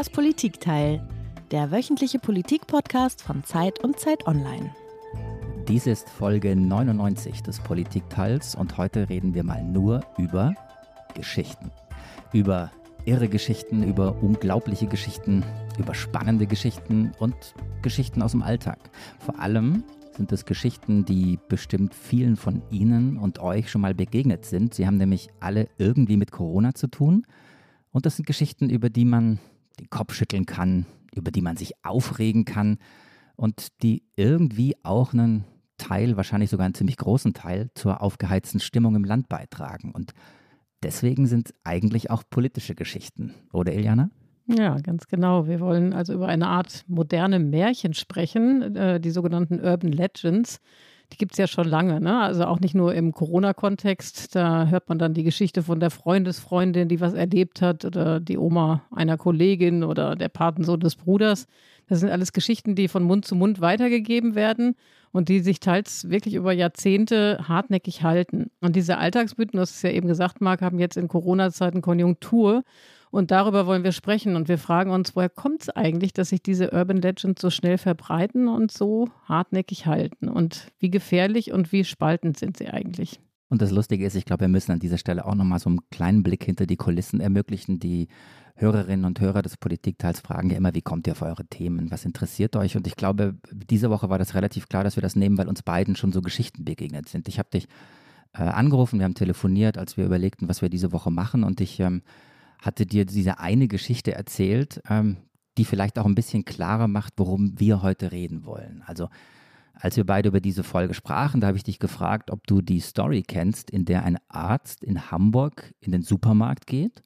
Das Politikteil, der wöchentliche Politik-Podcast von Zeit und Zeit Online. Dies ist Folge 99 des Politikteils und heute reden wir mal nur über Geschichten. Über irre Geschichten, über unglaubliche Geschichten, über spannende Geschichten und Geschichten aus dem Alltag. Vor allem sind es Geschichten, die bestimmt vielen von Ihnen und euch schon mal begegnet sind. Sie haben nämlich alle irgendwie mit Corona zu tun. Und das sind Geschichten, über die man den Kopf schütteln kann, über die man sich aufregen kann und die irgendwie auch einen Teil, wahrscheinlich sogar einen ziemlich großen Teil, zur aufgeheizten Stimmung im Land beitragen. Und deswegen sind eigentlich auch politische Geschichten, oder Iliana? Ja, ganz genau. Wir wollen also über eine Art moderne Märchen sprechen, äh, die sogenannten Urban Legends. Die gibt es ja schon lange, ne? Also auch nicht nur im Corona-Kontext. Da hört man dann die Geschichte von der Freundesfreundin, die was erlebt hat, oder die Oma einer Kollegin oder der Patensohn des Bruders. Das sind alles Geschichten, die von Mund zu Mund weitergegeben werden und die sich teils wirklich über Jahrzehnte hartnäckig halten. Und diese Alltagsmythen, hast es ja eben gesagt, Marc, haben jetzt in Corona-Zeiten Konjunktur. Und darüber wollen wir sprechen. Und wir fragen uns, woher kommt es eigentlich, dass sich diese Urban Legends so schnell verbreiten und so hartnäckig halten? Und wie gefährlich und wie spaltend sind sie eigentlich? Und das Lustige ist, ich glaube, wir müssen an dieser Stelle auch nochmal so einen kleinen Blick hinter die Kulissen ermöglichen. Die Hörerinnen und Hörer des Politikteils fragen ja immer, wie kommt ihr auf eure Themen? Was interessiert euch? Und ich glaube, diese Woche war das relativ klar, dass wir das nehmen, weil uns beiden schon so Geschichten begegnet sind. Ich habe dich äh, angerufen, wir haben telefoniert, als wir überlegten, was wir diese Woche machen. Und ich ähm, hatte dir diese eine Geschichte erzählt, ähm, die vielleicht auch ein bisschen klarer macht, worum wir heute reden wollen. Also als wir beide über diese Folge sprachen, da habe ich dich gefragt, ob du die Story kennst, in der ein Arzt in Hamburg in den Supermarkt geht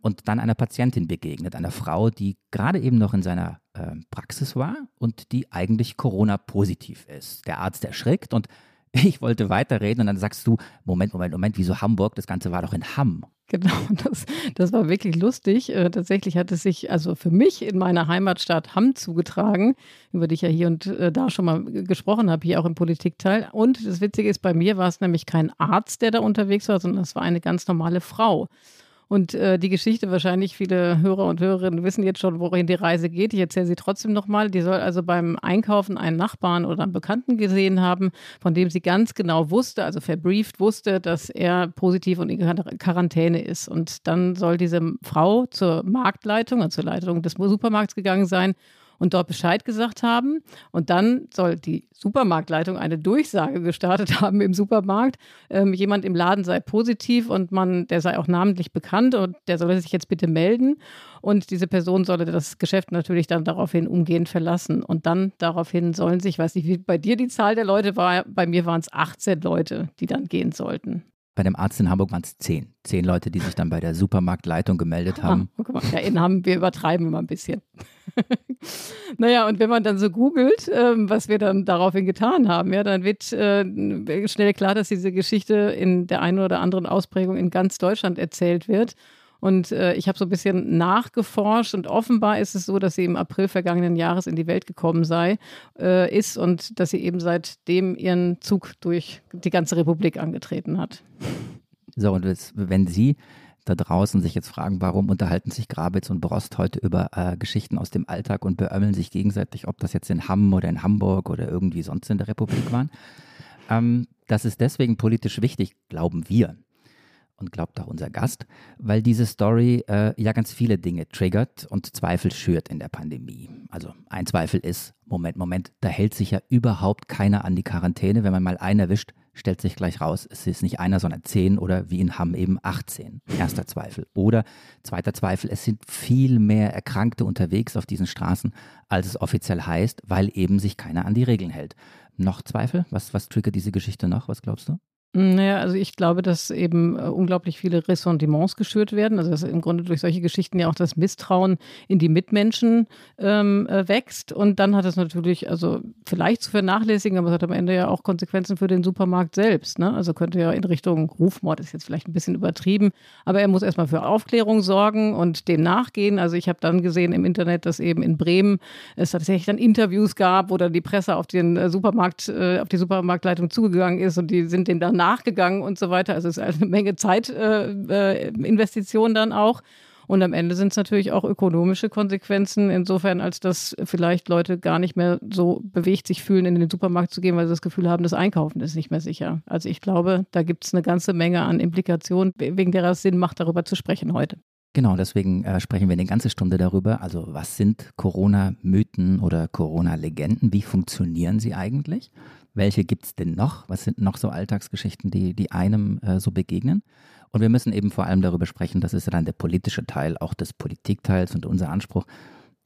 und dann einer Patientin begegnet, einer Frau, die gerade eben noch in seiner äh, Praxis war und die eigentlich Corona-positiv ist. Der Arzt erschrickt und ich wollte weiterreden und dann sagst du, Moment, Moment, Moment, wieso Hamburg? Das Ganze war doch in Hamm. Genau, das, das war wirklich lustig. Äh, tatsächlich hat es sich also für mich in meiner Heimatstadt Hamm zugetragen, über die ich ja hier und äh, da schon mal gesprochen habe, hier auch im Politikteil. Und das Witzige ist, bei mir war es nämlich kein Arzt, der da unterwegs war, sondern es war eine ganz normale Frau. Und äh, die Geschichte, wahrscheinlich viele Hörer und Hörerinnen wissen jetzt schon, worin die Reise geht. Ich erzähle sie trotzdem nochmal. Die soll also beim Einkaufen einen Nachbarn oder einen Bekannten gesehen haben, von dem sie ganz genau wusste, also verbrieft wusste, dass er positiv und in Quarantäne ist. Und dann soll diese Frau zur Marktleitung, also zur Leitung des Supermarkts gegangen sein und dort Bescheid gesagt haben. Und dann soll die Supermarktleitung eine Durchsage gestartet haben im Supermarkt. Ähm, jemand im Laden sei positiv und man, der sei auch namentlich bekannt und der solle sich jetzt bitte melden. Und diese Person solle das Geschäft natürlich dann daraufhin umgehend verlassen. Und dann daraufhin sollen sich, ich weiß nicht, wie bei dir die Zahl der Leute war, bei mir waren es 18 Leute, die dann gehen sollten. Bei dem Arzt in Hamburg waren es zehn. Zehn Leute, die sich dann bei der Supermarktleitung gemeldet haben. Ah, guck mal, ja, in Hamm, wir übertreiben immer ein bisschen. naja, und wenn man dann so googelt, ähm, was wir dann daraufhin getan haben, ja, dann wird äh, schnell klar, dass diese Geschichte in der einen oder anderen Ausprägung in ganz Deutschland erzählt wird. Und äh, ich habe so ein bisschen nachgeforscht und offenbar ist es so, dass sie im April vergangenen Jahres in die Welt gekommen sei, äh, ist und dass sie eben seitdem ihren Zug durch die ganze Republik angetreten hat. So, und wenn Sie da draußen sich jetzt fragen, warum unterhalten sich Grabitz und Brost heute über äh, Geschichten aus dem Alltag und beömmeln sich gegenseitig, ob das jetzt in Hamm oder in Hamburg oder irgendwie sonst in der Republik waren. Ähm, das ist deswegen politisch wichtig, glauben wir und glaubt auch unser Gast, weil diese Story äh, ja ganz viele Dinge triggert und Zweifel schürt in der Pandemie. Also ein Zweifel ist, Moment, Moment, da hält sich ja überhaupt keiner an die Quarantäne. Wenn man mal einen erwischt, stellt sich gleich raus, es ist nicht einer, sondern zehn oder wie in Hamm eben 18. Erster Zweifel. Oder zweiter Zweifel, es sind viel mehr Erkrankte unterwegs auf diesen Straßen, als es offiziell heißt, weil eben sich keiner an die Regeln hält. Noch Zweifel? Was, was triggert diese Geschichte noch? Was glaubst du? Naja, also ich glaube, dass eben äh, unglaublich viele Ressentiments geschürt werden. Also dass im Grunde durch solche Geschichten ja auch das Misstrauen in die Mitmenschen ähm, äh, wächst. Und dann hat es natürlich, also vielleicht zu vernachlässigen, aber es hat am Ende ja auch Konsequenzen für den Supermarkt selbst. Ne? Also könnte ja in Richtung Rufmord ist jetzt vielleicht ein bisschen übertrieben, aber er muss erstmal für Aufklärung sorgen und dem nachgehen. Also ich habe dann gesehen im Internet, dass eben in Bremen es tatsächlich dann Interviews gab, wo dann die Presse auf den äh, Supermarkt, auf die Supermarktleitung zugegangen ist und die sind dem dann nachgegangen und so weiter. Also es ist eine Menge Zeitinvestition äh, äh dann auch. Und am Ende sind es natürlich auch ökonomische Konsequenzen, insofern, als dass vielleicht Leute gar nicht mehr so bewegt sich fühlen, in den Supermarkt zu gehen, weil sie das Gefühl haben, das Einkaufen ist nicht mehr sicher. Also ich glaube, da gibt es eine ganze Menge an Implikationen, wegen derer es Sinn macht, darüber zu sprechen heute. Genau, deswegen äh, sprechen wir eine ganze Stunde darüber. Also was sind Corona-Mythen oder Corona-Legenden? Wie funktionieren sie eigentlich? Welche gibt es denn noch? Was sind noch so Alltagsgeschichten, die, die einem äh, so begegnen? Und wir müssen eben vor allem darüber sprechen, das ist ja dann der politische Teil auch des Politikteils und unser Anspruch.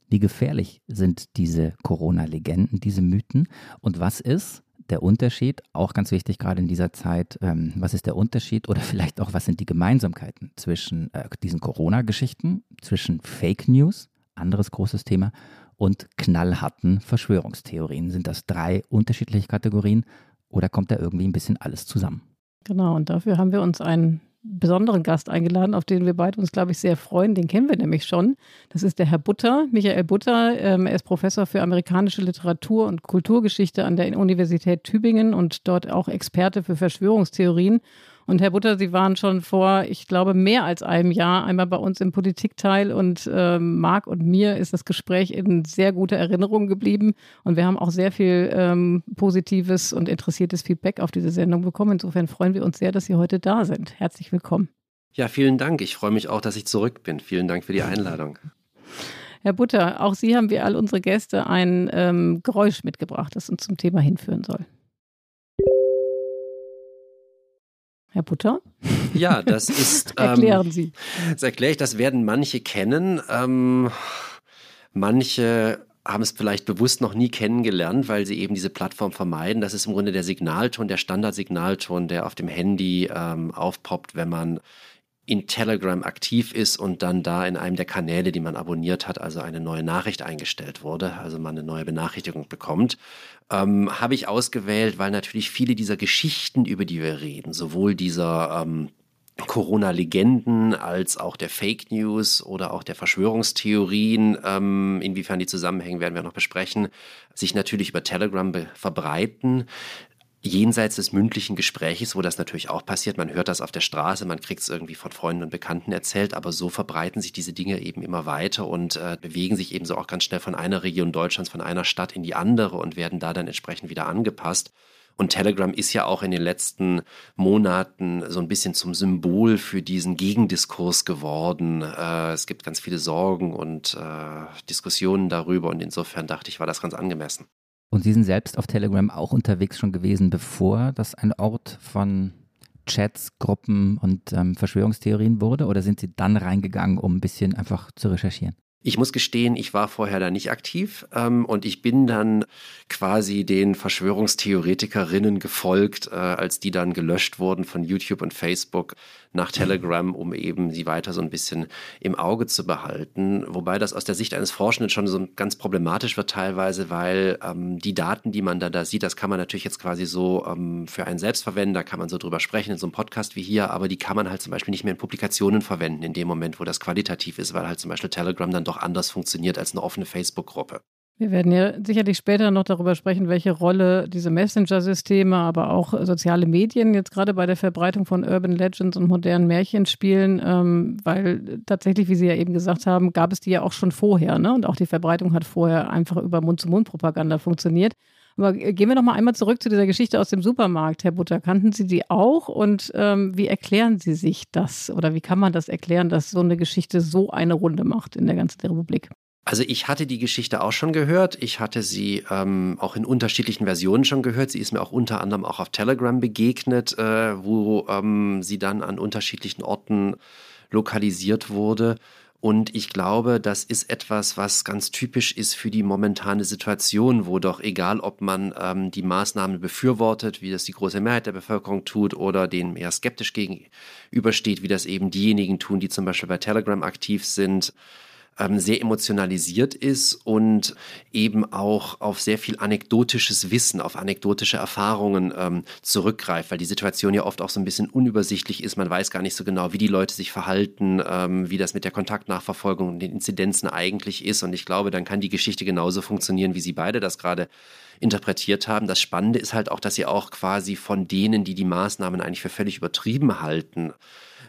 Wie gefährlich sind diese Corona-Legenden, diese Mythen? Und was ist der Unterschied, auch ganz wichtig gerade in dieser Zeit, ähm, was ist der Unterschied oder vielleicht auch, was sind die Gemeinsamkeiten zwischen äh, diesen Corona-Geschichten, zwischen Fake News, anderes großes Thema, und knallharten Verschwörungstheorien? Sind das drei unterschiedliche Kategorien oder kommt da irgendwie ein bisschen alles zusammen? Genau, und dafür haben wir uns einen besonderen Gast eingeladen, auf den wir beide uns, glaube ich, sehr freuen. Den kennen wir nämlich schon. Das ist der Herr Butter, Michael Butter. Ähm, er ist Professor für amerikanische Literatur und Kulturgeschichte an der Universität Tübingen und dort auch Experte für Verschwörungstheorien. Und Herr Butter, Sie waren schon vor, ich glaube, mehr als einem Jahr einmal bei uns im Politikteil und äh, Marc und mir ist das Gespräch in sehr guter Erinnerung geblieben. Und wir haben auch sehr viel ähm, positives und interessiertes Feedback auf diese Sendung bekommen. Insofern freuen wir uns sehr, dass Sie heute da sind. Herzlich willkommen. Ja, vielen Dank. Ich freue mich auch, dass ich zurück bin. Vielen Dank für die Einladung. Herr Butter, auch Sie haben wie all unsere Gäste ein ähm, Geräusch mitgebracht, das uns zum Thema hinführen soll. Herr Butter? Ja, das ist. Ähm, Erklären Sie. Das erkläre ich, das werden manche kennen. Ähm, manche haben es vielleicht bewusst noch nie kennengelernt, weil sie eben diese Plattform vermeiden. Das ist im Grunde der Signalton, der Standardsignalton, der auf dem Handy ähm, aufpoppt, wenn man in Telegram aktiv ist und dann da in einem der Kanäle, die man abonniert hat, also eine neue Nachricht eingestellt wurde, also man eine neue Benachrichtigung bekommt ähm, habe ich ausgewählt, weil natürlich viele dieser Geschichten, über die wir reden, sowohl dieser ähm, Corona-Legenden als auch der Fake News oder auch der Verschwörungstheorien, ähm, inwiefern die zusammenhängen, werden wir noch besprechen, sich natürlich über Telegram verbreiten jenseits des mündlichen Gespräches, wo das natürlich auch passiert. Man hört das auf der Straße, man kriegt es irgendwie von Freunden und Bekannten erzählt, aber so verbreiten sich diese Dinge eben immer weiter und äh, bewegen sich ebenso auch ganz schnell von einer Region Deutschlands, von einer Stadt in die andere und werden da dann entsprechend wieder angepasst. Und Telegram ist ja auch in den letzten Monaten so ein bisschen zum Symbol für diesen Gegendiskurs geworden. Äh, es gibt ganz viele Sorgen und äh, Diskussionen darüber und insofern dachte ich, war das ganz angemessen. Und Sie sind selbst auf Telegram auch unterwegs schon gewesen, bevor das ein Ort von Chats, Gruppen und ähm, Verschwörungstheorien wurde? Oder sind Sie dann reingegangen, um ein bisschen einfach zu recherchieren? Ich muss gestehen, ich war vorher da nicht aktiv ähm, und ich bin dann quasi den Verschwörungstheoretikerinnen gefolgt, äh, als die dann gelöscht wurden von YouTube und Facebook nach Telegram, um eben sie weiter so ein bisschen im Auge zu behalten. Wobei das aus der Sicht eines Forschenden schon so ganz problematisch wird teilweise, weil ähm, die Daten, die man da, da sieht, das kann man natürlich jetzt quasi so ähm, für einen selbst verwenden, da kann man so drüber sprechen in so einem Podcast wie hier, aber die kann man halt zum Beispiel nicht mehr in Publikationen verwenden in dem Moment, wo das qualitativ ist, weil halt zum Beispiel Telegram dann doch anders funktioniert als eine offene Facebook-Gruppe. Wir werden ja sicherlich später noch darüber sprechen, welche Rolle diese Messenger-Systeme, aber auch soziale Medien jetzt gerade bei der Verbreitung von Urban Legends und modernen Märchen spielen, ähm, weil tatsächlich, wie Sie ja eben gesagt haben, gab es die ja auch schon vorher. Ne? Und auch die Verbreitung hat vorher einfach über Mund-zu-Mund-Propaganda funktioniert. Aber gehen wir noch mal einmal zurück zu dieser Geschichte aus dem Supermarkt, Herr Butter. Kannten Sie die auch? Und ähm, wie erklären Sie sich das? Oder wie kann man das erklären, dass so eine Geschichte so eine Runde macht in der ganzen Republik? Also ich hatte die Geschichte auch schon gehört. Ich hatte sie ähm, auch in unterschiedlichen Versionen schon gehört. Sie ist mir auch unter anderem auch auf Telegram begegnet, äh, wo ähm, sie dann an unterschiedlichen Orten lokalisiert wurde. Und ich glaube, das ist etwas, was ganz typisch ist für die momentane Situation, wo doch egal, ob man ähm, die Maßnahmen befürwortet, wie das die große Mehrheit der Bevölkerung tut, oder denen eher skeptisch gegenübersteht, wie das eben diejenigen tun, die zum Beispiel bei Telegram aktiv sind, ähm, sehr emotionalisiert ist und eben auch auf sehr viel anekdotisches Wissen, auf anekdotische Erfahrungen ähm, zurückgreift, weil die Situation ja oft auch so ein bisschen unübersichtlich ist. Man weiß gar nicht so genau, wie die Leute sich verhalten, ähm, wie das mit der Kontaktnachverfolgung und den Inzidenzen eigentlich ist. Und ich glaube, dann kann die Geschichte genauso funktionieren, wie Sie beide das gerade interpretiert haben. Das Spannende ist halt auch, dass Sie auch quasi von denen, die die Maßnahmen eigentlich für völlig übertrieben halten,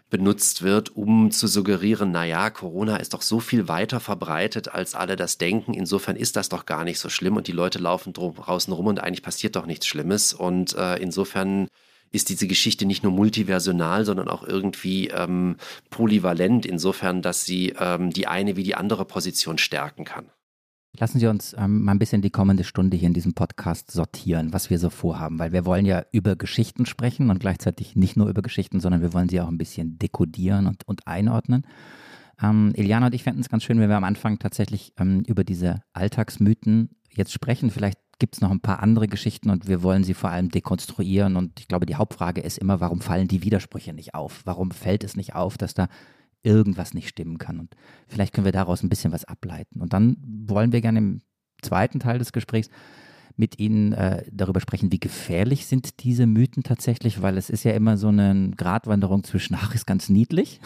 benutzt wird, um zu suggerieren, naja, Corona ist doch so viel weiter verbreitet, als alle das denken. Insofern ist das doch gar nicht so schlimm und die Leute laufen draußen rum und eigentlich passiert doch nichts Schlimmes. Und äh, insofern ist diese Geschichte nicht nur multiversional, sondern auch irgendwie ähm, polyvalent, insofern, dass sie ähm, die eine wie die andere Position stärken kann. Lassen Sie uns ähm, mal ein bisschen die kommende Stunde hier in diesem Podcast sortieren, was wir so vorhaben, weil wir wollen ja über Geschichten sprechen und gleichzeitig nicht nur über Geschichten, sondern wir wollen sie auch ein bisschen dekodieren und, und einordnen. Ähm, Iliana und ich fänden es ganz schön, wenn wir am Anfang tatsächlich ähm, über diese Alltagsmythen jetzt sprechen. Vielleicht gibt es noch ein paar andere Geschichten und wir wollen sie vor allem dekonstruieren. Und ich glaube, die Hauptfrage ist immer, warum fallen die Widersprüche nicht auf? Warum fällt es nicht auf, dass da irgendwas nicht stimmen kann. Und vielleicht können wir daraus ein bisschen was ableiten. Und dann wollen wir gerne im zweiten Teil des Gesprächs mit Ihnen äh, darüber sprechen, wie gefährlich sind diese Mythen tatsächlich, weil es ist ja immer so eine Gratwanderung zwischen, ach, ist ganz niedlich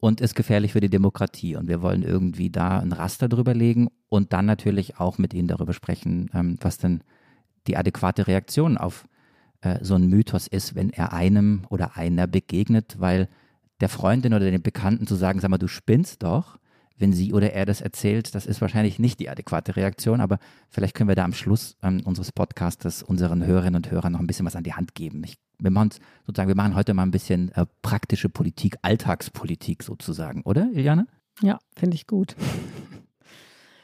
und ist gefährlich für die Demokratie. Und wir wollen irgendwie da ein Raster drüber legen und dann natürlich auch mit Ihnen darüber sprechen, ähm, was denn die adäquate Reaktion auf äh, so einen Mythos ist, wenn er einem oder einer begegnet, weil der Freundin oder dem Bekannten zu sagen, sag mal, du spinnst doch, wenn sie oder er das erzählt, das ist wahrscheinlich nicht die adäquate Reaktion, aber vielleicht können wir da am Schluss ähm, unseres Podcastes unseren Hörerinnen und Hörern noch ein bisschen was an die Hand geben. Ich, wir machen sozusagen, wir machen heute mal ein bisschen äh, praktische Politik, Alltagspolitik sozusagen, oder, Iliane? Ja, finde ich gut.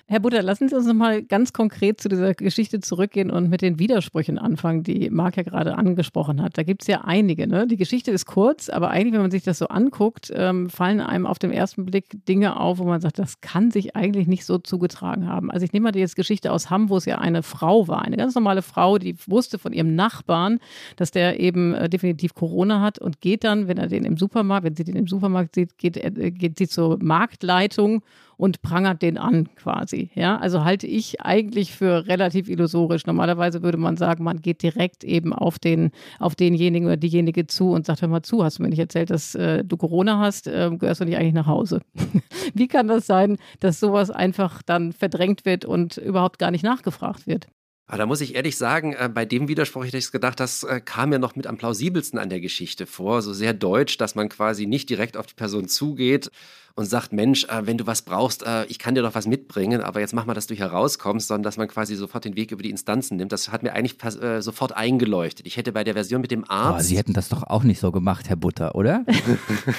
Herr Butter, lassen Sie uns noch mal ganz konkret zu dieser Geschichte zurückgehen und mit den Widersprüchen anfangen, die Marc ja gerade angesprochen hat. Da gibt es ja einige. Ne? Die Geschichte ist kurz, aber eigentlich, wenn man sich das so anguckt, ähm, fallen einem auf den ersten Blick Dinge auf, wo man sagt, das kann sich eigentlich nicht so zugetragen haben. Also ich nehme mal die jetzt Geschichte aus Hamm, wo es ja eine Frau war, eine ganz normale Frau, die wusste von ihrem Nachbarn, dass der eben äh, definitiv Corona hat und geht dann, wenn er den im Supermarkt, wenn sie den im Supermarkt sieht, geht, äh, geht sie zur Marktleitung und prangert den an quasi. Ja, also halte ich eigentlich für relativ illusorisch. Normalerweise würde man sagen, man geht direkt eben auf den, auf denjenigen oder diejenige zu und sagt, hör mal zu, hast du mir nicht erzählt, dass äh, du Corona hast, äh, gehörst du nicht eigentlich nach Hause? Wie kann das sein, dass sowas einfach dann verdrängt wird und überhaupt gar nicht nachgefragt wird? Aber da muss ich ehrlich sagen, äh, bei dem Widerspruch hätte ich gedacht, das äh, kam mir noch mit am plausibelsten an der Geschichte vor. So sehr deutsch, dass man quasi nicht direkt auf die Person zugeht, und sagt, Mensch, äh, wenn du was brauchst, äh, ich kann dir doch was mitbringen, aber jetzt mach mal, dass du hier rauskommst, sondern dass man quasi sofort den Weg über die Instanzen nimmt. Das hat mir eigentlich äh, sofort eingeleuchtet. Ich hätte bei der Version mit dem Arzt. Aber Sie hätten das doch auch nicht so gemacht, Herr Butter, oder?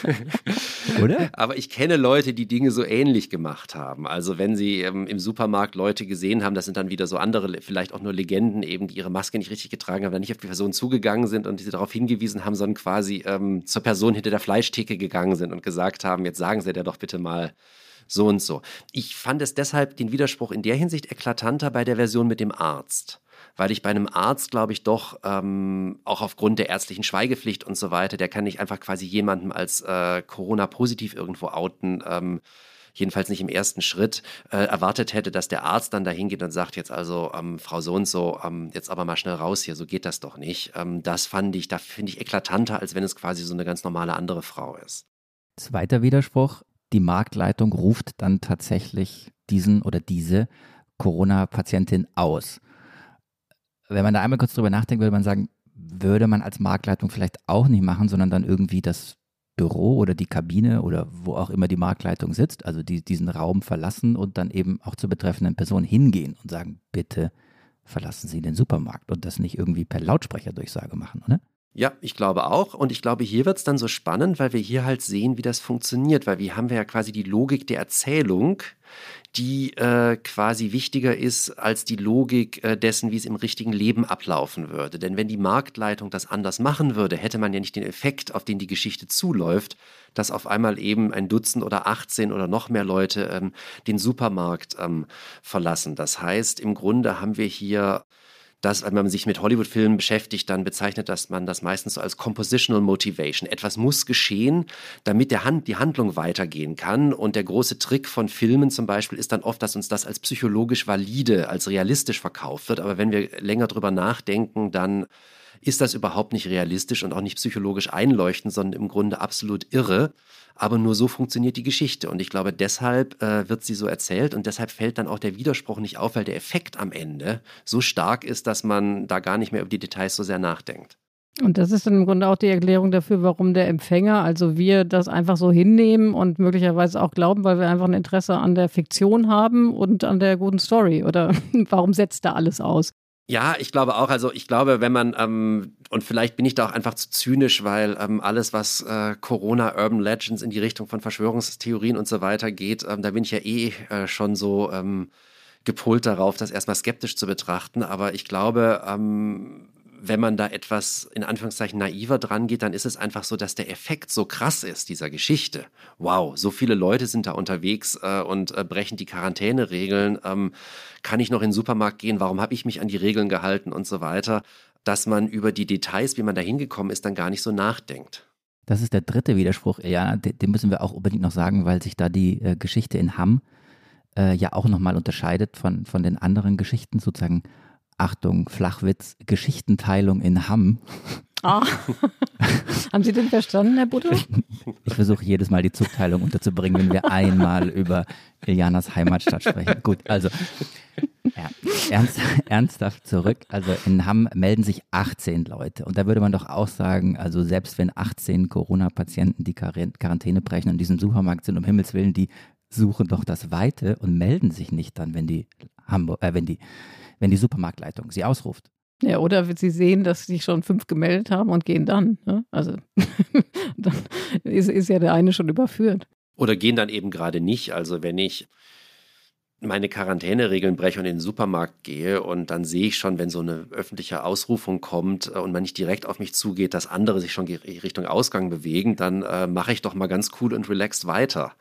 oder? Aber ich kenne Leute, die Dinge so ähnlich gemacht haben. Also wenn sie ähm, im Supermarkt Leute gesehen haben, das sind dann wieder so andere, vielleicht auch nur Legenden eben, die ihre Maske nicht richtig getragen haben, dann nicht auf die Person zugegangen sind und sie darauf hingewiesen haben, sondern quasi ähm, zur Person hinter der Fleischtheke gegangen sind und gesagt haben, jetzt sagen Sie der doch bitte mal so und so. Ich fand es deshalb den Widerspruch in der Hinsicht eklatanter bei der Version mit dem Arzt weil ich bei einem Arzt, glaube ich, doch ähm, auch aufgrund der ärztlichen Schweigepflicht und so weiter, der kann nicht einfach quasi jemandem als äh, Corona-positiv irgendwo outen. Ähm, jedenfalls nicht im ersten Schritt, äh, erwartet hätte, dass der Arzt dann dahin geht und sagt, jetzt also, ähm, Frau so und so, ähm, jetzt aber mal schnell raus hier, so geht das doch nicht. Ähm, das fand ich, da finde ich eklatanter, als wenn es quasi so eine ganz normale andere Frau ist. Zweiter Widerspruch, die Marktleitung ruft dann tatsächlich diesen oder diese Corona-Patientin aus. Wenn man da einmal kurz drüber nachdenkt, würde man sagen, würde man als Marktleitung vielleicht auch nicht machen, sondern dann irgendwie das Büro oder die Kabine oder wo auch immer die Marktleitung sitzt, also die, diesen Raum verlassen und dann eben auch zur betreffenden Person hingehen und sagen, bitte verlassen Sie den Supermarkt und das nicht irgendwie per Lautsprecherdurchsage machen, oder? Ja, ich glaube auch. Und ich glaube, hier wird es dann so spannend, weil wir hier halt sehen, wie das funktioniert. Weil wir haben ja quasi die Logik der Erzählung, die äh, quasi wichtiger ist als die Logik äh, dessen, wie es im richtigen Leben ablaufen würde. Denn wenn die Marktleitung das anders machen würde, hätte man ja nicht den Effekt, auf den die Geschichte zuläuft, dass auf einmal eben ein Dutzend oder 18 oder noch mehr Leute ähm, den Supermarkt ähm, verlassen. Das heißt, im Grunde haben wir hier das, wenn man sich mit Hollywood-Filmen beschäftigt, dann bezeichnet das man das meistens so als Compositional Motivation. Etwas muss geschehen, damit der Hand, die Handlung weitergehen kann. Und der große Trick von Filmen zum Beispiel ist dann oft, dass uns das als psychologisch valide, als realistisch verkauft wird. Aber wenn wir länger drüber nachdenken, dann ist das überhaupt nicht realistisch und auch nicht psychologisch einleuchtend, sondern im Grunde absolut irre. Aber nur so funktioniert die Geschichte. Und ich glaube, deshalb äh, wird sie so erzählt und deshalb fällt dann auch der Widerspruch nicht auf, weil der Effekt am Ende so stark ist, dass man da gar nicht mehr über die Details so sehr nachdenkt. Und das ist dann im Grunde auch die Erklärung dafür, warum der Empfänger, also wir das einfach so hinnehmen und möglicherweise auch glauben, weil wir einfach ein Interesse an der Fiktion haben und an der guten Story. Oder warum setzt da alles aus? Ja, ich glaube auch. Also ich glaube, wenn man, ähm, und vielleicht bin ich da auch einfach zu zynisch, weil ähm, alles, was äh, Corona, Urban Legends in die Richtung von Verschwörungstheorien und so weiter geht, ähm, da bin ich ja eh äh, schon so ähm, gepolt darauf, das erstmal skeptisch zu betrachten. Aber ich glaube, ähm, wenn man da etwas in Anführungszeichen naiver dran geht, dann ist es einfach so, dass der Effekt so krass ist dieser Geschichte. Wow, so viele Leute sind da unterwegs äh, und äh, brechen die Quarantäneregeln. Ähm, kann ich noch in den Supermarkt gehen? Warum habe ich mich an die Regeln gehalten und so weiter? Dass man über die Details, wie man da hingekommen ist, dann gar nicht so nachdenkt. Das ist der dritte Widerspruch. Ja, den müssen wir auch unbedingt noch sagen, weil sich da die äh, Geschichte in Hamm äh, ja auch nochmal unterscheidet von, von den anderen Geschichten, sozusagen Achtung, Flachwitz, Geschichtenteilung in Hamm. Ah. Haben Sie den verstanden, Herr Butter? Ich versuche jedes Mal die Zugteilung unterzubringen, wenn wir einmal über Ilianas Heimatstadt sprechen. Gut, also ja, ernst, ernsthaft zurück. Also in Hamm melden sich 18 Leute. Und da würde man doch auch sagen, also selbst wenn 18 Corona-Patienten die Quarantäne brechen und in diesem Supermarkt sind, um Himmels Willen, die suchen doch das Weite und melden sich nicht dann, wenn die Hamburg, äh, wenn die wenn die Supermarktleitung sie ausruft. Ja, oder sie sehen, dass sich schon fünf gemeldet haben und gehen dann. Ne? Also dann ist, ist ja der eine schon überführt. Oder gehen dann eben gerade nicht. Also wenn ich meine Quarantäneregeln breche und in den Supermarkt gehe und dann sehe ich schon, wenn so eine öffentliche Ausrufung kommt äh, und man nicht direkt auf mich zugeht, dass andere sich schon Richtung Ausgang bewegen, dann äh, mache ich doch mal ganz cool und relaxed weiter.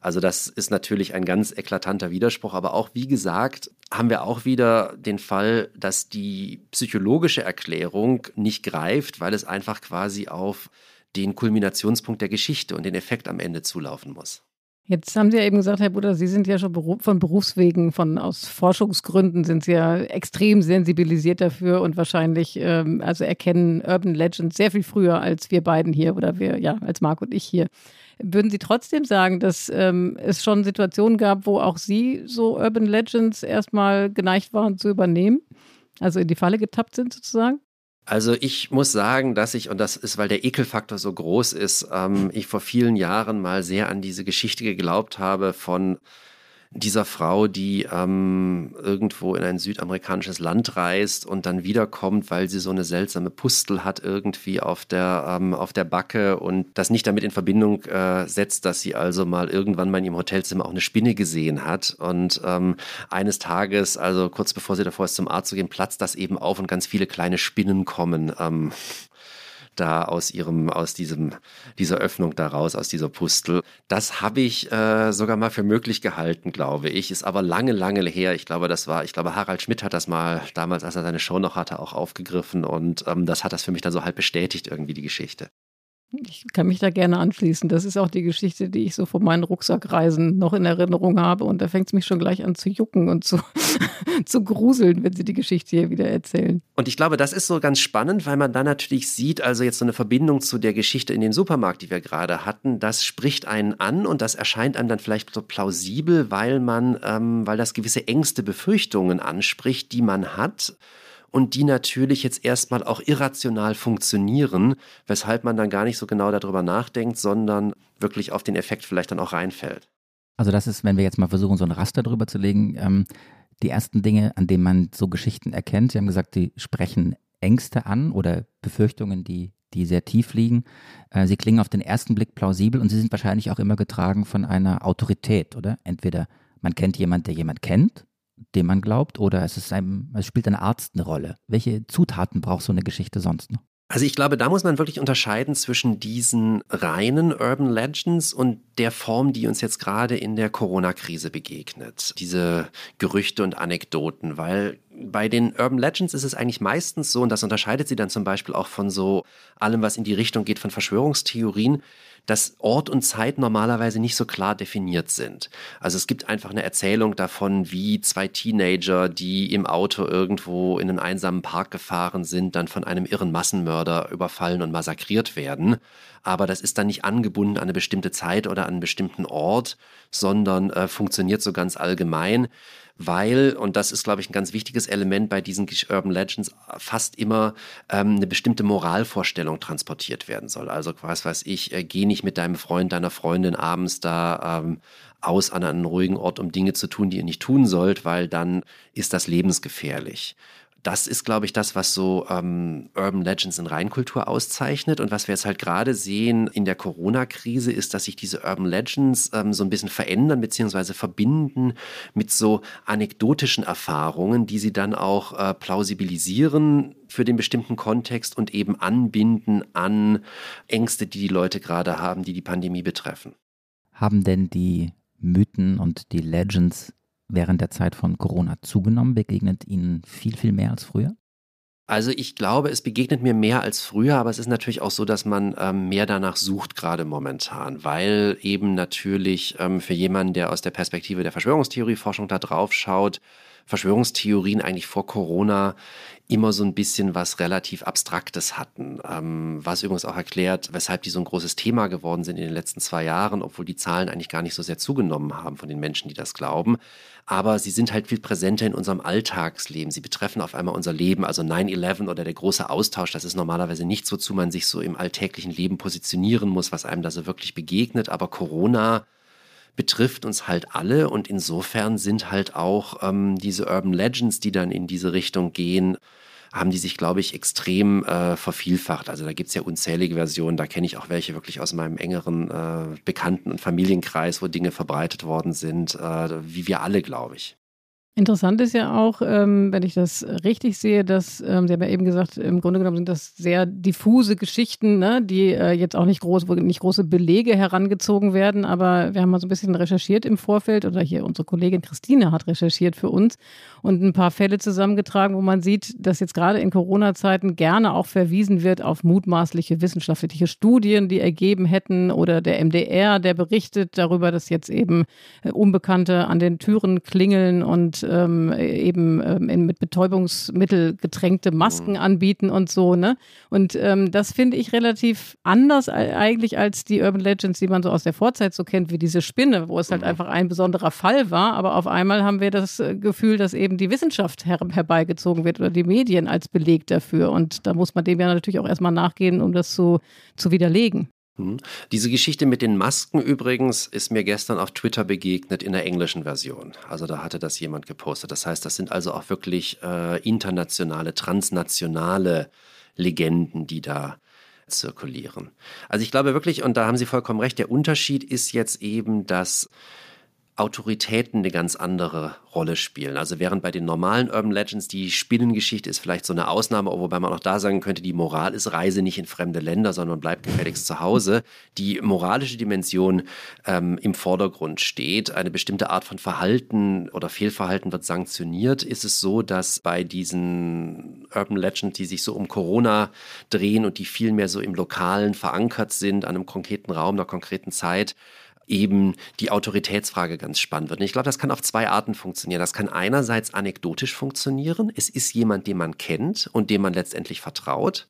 Also das ist natürlich ein ganz eklatanter Widerspruch, aber auch wie gesagt, haben wir auch wieder den Fall, dass die psychologische Erklärung nicht greift, weil es einfach quasi auf den Kulminationspunkt der Geschichte und den Effekt am Ende zulaufen muss. Jetzt haben Sie ja eben gesagt, Herr Butter, Sie sind ja schon von Berufswegen, von aus Forschungsgründen sind Sie ja extrem sensibilisiert dafür und wahrscheinlich ähm, also erkennen Urban Legends sehr viel früher als wir beiden hier oder wir, ja, als Marc und ich hier. Würden Sie trotzdem sagen, dass ähm, es schon Situationen gab, wo auch Sie so Urban Legends erstmal geneigt waren zu übernehmen? Also in die Falle getappt sind sozusagen? Also ich muss sagen, dass ich, und das ist, weil der Ekelfaktor so groß ist, ähm, ich vor vielen Jahren mal sehr an diese Geschichte geglaubt habe von dieser Frau, die ähm, irgendwo in ein südamerikanisches Land reist und dann wiederkommt, weil sie so eine seltsame Pustel hat irgendwie auf der, ähm, auf der Backe und das nicht damit in Verbindung äh, setzt, dass sie also mal irgendwann mal in ihrem Hotelzimmer auch eine Spinne gesehen hat. Und ähm, eines Tages, also kurz bevor sie davor ist, zum Arzt zu gehen, platzt das eben auf und ganz viele kleine Spinnen kommen. Da aus ihrem, aus diesem, dieser Öffnung daraus, aus dieser Pustel. Das habe ich äh, sogar mal für möglich gehalten, glaube ich. Ist aber lange, lange her. Ich glaube, das war, ich glaube, Harald Schmidt hat das mal damals, als er seine Show noch hatte, auch aufgegriffen und ähm, das hat das für mich dann so halb bestätigt, irgendwie die Geschichte. Ich kann mich da gerne anschließen. Das ist auch die Geschichte, die ich so von meinen Rucksackreisen noch in Erinnerung habe. Und da fängt es mich schon gleich an zu jucken und zu, zu gruseln, wenn Sie die Geschichte hier wieder erzählen. Und ich glaube, das ist so ganz spannend, weil man dann natürlich sieht, also jetzt so eine Verbindung zu der Geschichte in den Supermarkt, die wir gerade hatten, das spricht einen an und das erscheint einem dann vielleicht so plausibel, weil man, ähm, weil das gewisse Ängste, Befürchtungen anspricht, die man hat und die natürlich jetzt erstmal auch irrational funktionieren, weshalb man dann gar nicht so genau darüber nachdenkt, sondern wirklich auf den Effekt vielleicht dann auch reinfällt. Also das ist, wenn wir jetzt mal versuchen, so ein Raster drüber zu legen, ähm, die ersten Dinge, an denen man so Geschichten erkennt. Sie haben gesagt, die sprechen Ängste an oder Befürchtungen, die, die sehr tief liegen. Äh, sie klingen auf den ersten Blick plausibel und sie sind wahrscheinlich auch immer getragen von einer Autorität, oder? Entweder man kennt jemand, der jemand kennt, dem man glaubt, oder es, ist einem, es spielt ein Arzt eine Rolle. Welche Zutaten braucht so eine Geschichte sonst noch? Also ich glaube, da muss man wirklich unterscheiden zwischen diesen reinen Urban Legends und der Form, die uns jetzt gerade in der Corona-Krise begegnet. Diese Gerüchte und Anekdoten, weil bei den Urban Legends ist es eigentlich meistens so, und das unterscheidet sie dann zum Beispiel auch von so allem, was in die Richtung geht von Verschwörungstheorien, dass Ort und Zeit normalerweise nicht so klar definiert sind. Also es gibt einfach eine Erzählung davon, wie zwei Teenager, die im Auto irgendwo in einen einsamen Park gefahren sind, dann von einem irren Massenmörder überfallen und massakriert werden. Aber das ist dann nicht angebunden an eine bestimmte Zeit oder an einen bestimmten Ort, sondern äh, funktioniert so ganz allgemein. Weil, und das ist, glaube ich, ein ganz wichtiges Element bei diesen Urban Legends, fast immer ähm, eine bestimmte Moralvorstellung transportiert werden soll. Also, was weiß ich, äh, geh nicht mit deinem Freund, deiner Freundin abends da ähm, aus an einen ruhigen Ort, um Dinge zu tun, die ihr nicht tun sollt, weil dann ist das lebensgefährlich das ist, glaube ich, das, was so ähm, Urban Legends in Reinkultur auszeichnet. Und was wir jetzt halt gerade sehen in der Corona-Krise, ist, dass sich diese Urban Legends ähm, so ein bisschen verändern bzw. verbinden mit so anekdotischen Erfahrungen, die sie dann auch äh, plausibilisieren für den bestimmten Kontext und eben anbinden an Ängste, die die Leute gerade haben, die die Pandemie betreffen. Haben denn die Mythen und die Legends während der Zeit von Corona zugenommen? Begegnet Ihnen viel, viel mehr als früher? Also ich glaube, es begegnet mir mehr als früher, aber es ist natürlich auch so, dass man ähm, mehr danach sucht gerade momentan, weil eben natürlich ähm, für jemanden, der aus der Perspektive der Verschwörungstheorieforschung da drauf schaut, Verschwörungstheorien eigentlich vor Corona immer so ein bisschen was relativ Abstraktes hatten. Ähm, was übrigens auch erklärt, weshalb die so ein großes Thema geworden sind in den letzten zwei Jahren, obwohl die Zahlen eigentlich gar nicht so sehr zugenommen haben von den Menschen, die das glauben. Aber sie sind halt viel präsenter in unserem Alltagsleben. Sie betreffen auf einmal unser Leben. Also 9-11 oder der große Austausch, das ist normalerweise nichts, wozu man sich so im alltäglichen Leben positionieren muss, was einem da so wirklich begegnet. Aber Corona betrifft uns halt alle und insofern sind halt auch ähm, diese Urban Legends, die dann in diese Richtung gehen, haben die sich, glaube ich, extrem äh, vervielfacht. Also da gibt es ja unzählige Versionen. Da kenne ich auch welche wirklich aus meinem engeren äh, Bekannten- und Familienkreis, wo Dinge verbreitet worden sind, äh, wie wir alle, glaube ich. Interessant ist ja auch, ähm, wenn ich das richtig sehe, dass, ähm, Sie haben ja eben gesagt, im Grunde genommen sind das sehr diffuse Geschichten, ne, die äh, jetzt auch nicht groß, wo nicht große Belege herangezogen werden, aber wir haben mal so ein bisschen recherchiert im Vorfeld oder hier unsere Kollegin Christine hat recherchiert für uns und ein paar Fälle zusammengetragen, wo man sieht, dass jetzt gerade in Corona-Zeiten gerne auch verwiesen wird auf mutmaßliche wissenschaftliche Studien, die ergeben hätten oder der MDR, der berichtet darüber, dass jetzt eben äh, Unbekannte an den Türen klingeln und ähm, eben ähm, mit Betäubungsmittel getränkte Masken mhm. anbieten und so. Ne? Und ähm, das finde ich relativ anders eigentlich als die Urban Legends, die man so aus der Vorzeit so kennt, wie diese Spinne, wo es halt mhm. einfach ein besonderer Fall war. Aber auf einmal haben wir das äh, Gefühl, dass eben die Wissenschaft her herbeigezogen wird oder die Medien als Beleg dafür. Und da muss man dem ja natürlich auch erstmal nachgehen, um das zu, zu widerlegen. Hm. Diese Geschichte mit den Masken übrigens ist mir gestern auf Twitter begegnet in der englischen Version. Also da hatte das jemand gepostet. Das heißt, das sind also auch wirklich äh, internationale, transnationale Legenden, die da zirkulieren. Also ich glaube wirklich, und da haben Sie vollkommen recht, der Unterschied ist jetzt eben, dass Autoritäten eine ganz andere Rolle spielen. Also während bei den normalen Urban Legends die Spinnengeschichte ist vielleicht so eine Ausnahme, wobei man auch da sagen könnte, die Moral ist Reise nicht in fremde Länder, sondern bleibt gefälligst zu Hause. Die moralische Dimension ähm, im Vordergrund steht. Eine bestimmte Art von Verhalten oder Fehlverhalten wird sanktioniert. Ist es so, dass bei diesen Urban Legends, die sich so um Corona drehen und die viel mehr so im Lokalen verankert sind, an einem konkreten Raum, einer konkreten Zeit, eben die Autoritätsfrage ganz spannend wird. Und ich glaube, das kann auf zwei Arten funktionieren. Das kann einerseits anekdotisch funktionieren. Es ist jemand, den man kennt und dem man letztendlich vertraut.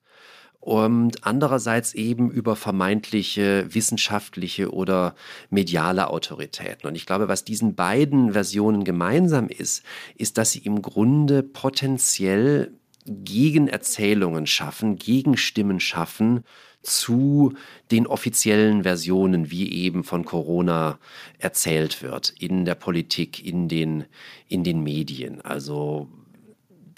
Und andererseits eben über vermeintliche wissenschaftliche oder mediale Autoritäten. Und ich glaube, was diesen beiden Versionen gemeinsam ist, ist, dass sie im Grunde potenziell Gegenerzählungen schaffen, Gegenstimmen schaffen zu den offiziellen Versionen, wie eben von Corona erzählt wird, in der Politik, in den, in den Medien. Also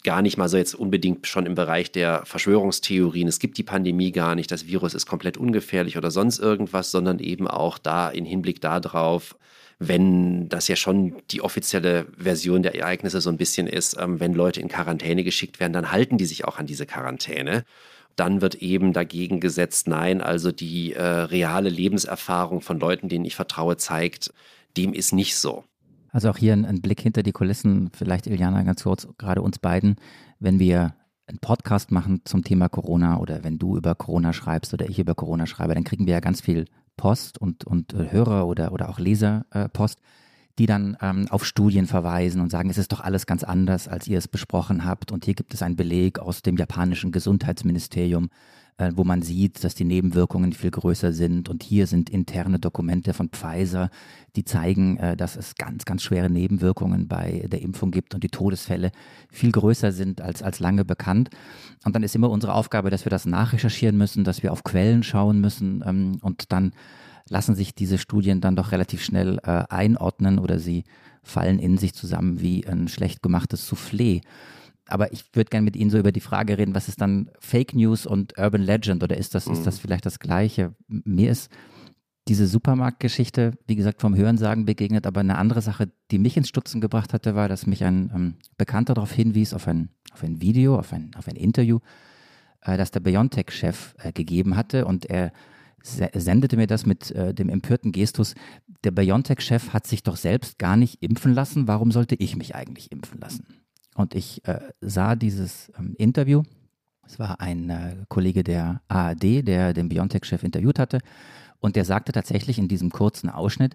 gar nicht mal so jetzt unbedingt schon im Bereich der Verschwörungstheorien. Es gibt die Pandemie gar nicht, das Virus ist komplett ungefährlich oder sonst irgendwas, sondern eben auch da in Hinblick darauf, wenn das ja schon die offizielle Version der Ereignisse so ein bisschen ist, ähm, wenn Leute in Quarantäne geschickt werden, dann halten die sich auch an diese Quarantäne. Dann wird eben dagegen gesetzt, nein, also die äh, reale Lebenserfahrung von Leuten, denen ich vertraue, zeigt, dem ist nicht so. Also auch hier ein, ein Blick hinter die Kulissen, vielleicht Iliana ganz kurz, gerade uns beiden, wenn wir einen Podcast machen zum Thema Corona oder wenn du über Corona schreibst oder ich über Corona schreibe, dann kriegen wir ja ganz viel Post und, und äh, Hörer oder, oder auch Leserpost. Äh, die dann ähm, auf Studien verweisen und sagen, es ist doch alles ganz anders, als ihr es besprochen habt. Und hier gibt es einen Beleg aus dem japanischen Gesundheitsministerium, äh, wo man sieht, dass die Nebenwirkungen viel größer sind. Und hier sind interne Dokumente von Pfizer, die zeigen, äh, dass es ganz, ganz schwere Nebenwirkungen bei der Impfung gibt und die Todesfälle viel größer sind als, als lange bekannt. Und dann ist immer unsere Aufgabe, dass wir das nachrecherchieren müssen, dass wir auf Quellen schauen müssen ähm, und dann lassen sich diese Studien dann doch relativ schnell äh, einordnen oder sie fallen in sich zusammen wie ein schlecht gemachtes Soufflé aber ich würde gerne mit Ihnen so über die Frage reden, was ist dann Fake News und Urban Legend oder ist das, mhm. ist das vielleicht das Gleiche? Mir ist diese Supermarktgeschichte, wie gesagt, vom Hörensagen begegnet, aber eine andere Sache, die mich ins Stutzen gebracht hatte, war, dass mich ein ähm, Bekannter darauf hinwies, auf ein, auf ein Video, auf ein, auf ein Interview, äh, das der Biontech-Chef äh, gegeben hatte und er sendete mir das mit äh, dem empörten Gestus, der Biontech-Chef hat sich doch selbst gar nicht impfen lassen, warum sollte ich mich eigentlich impfen lassen? Und ich äh, sah dieses ähm, Interview. Es war ein äh, Kollege der ARD, der den Biontech-Chef interviewt hatte. Und der sagte tatsächlich in diesem kurzen Ausschnitt,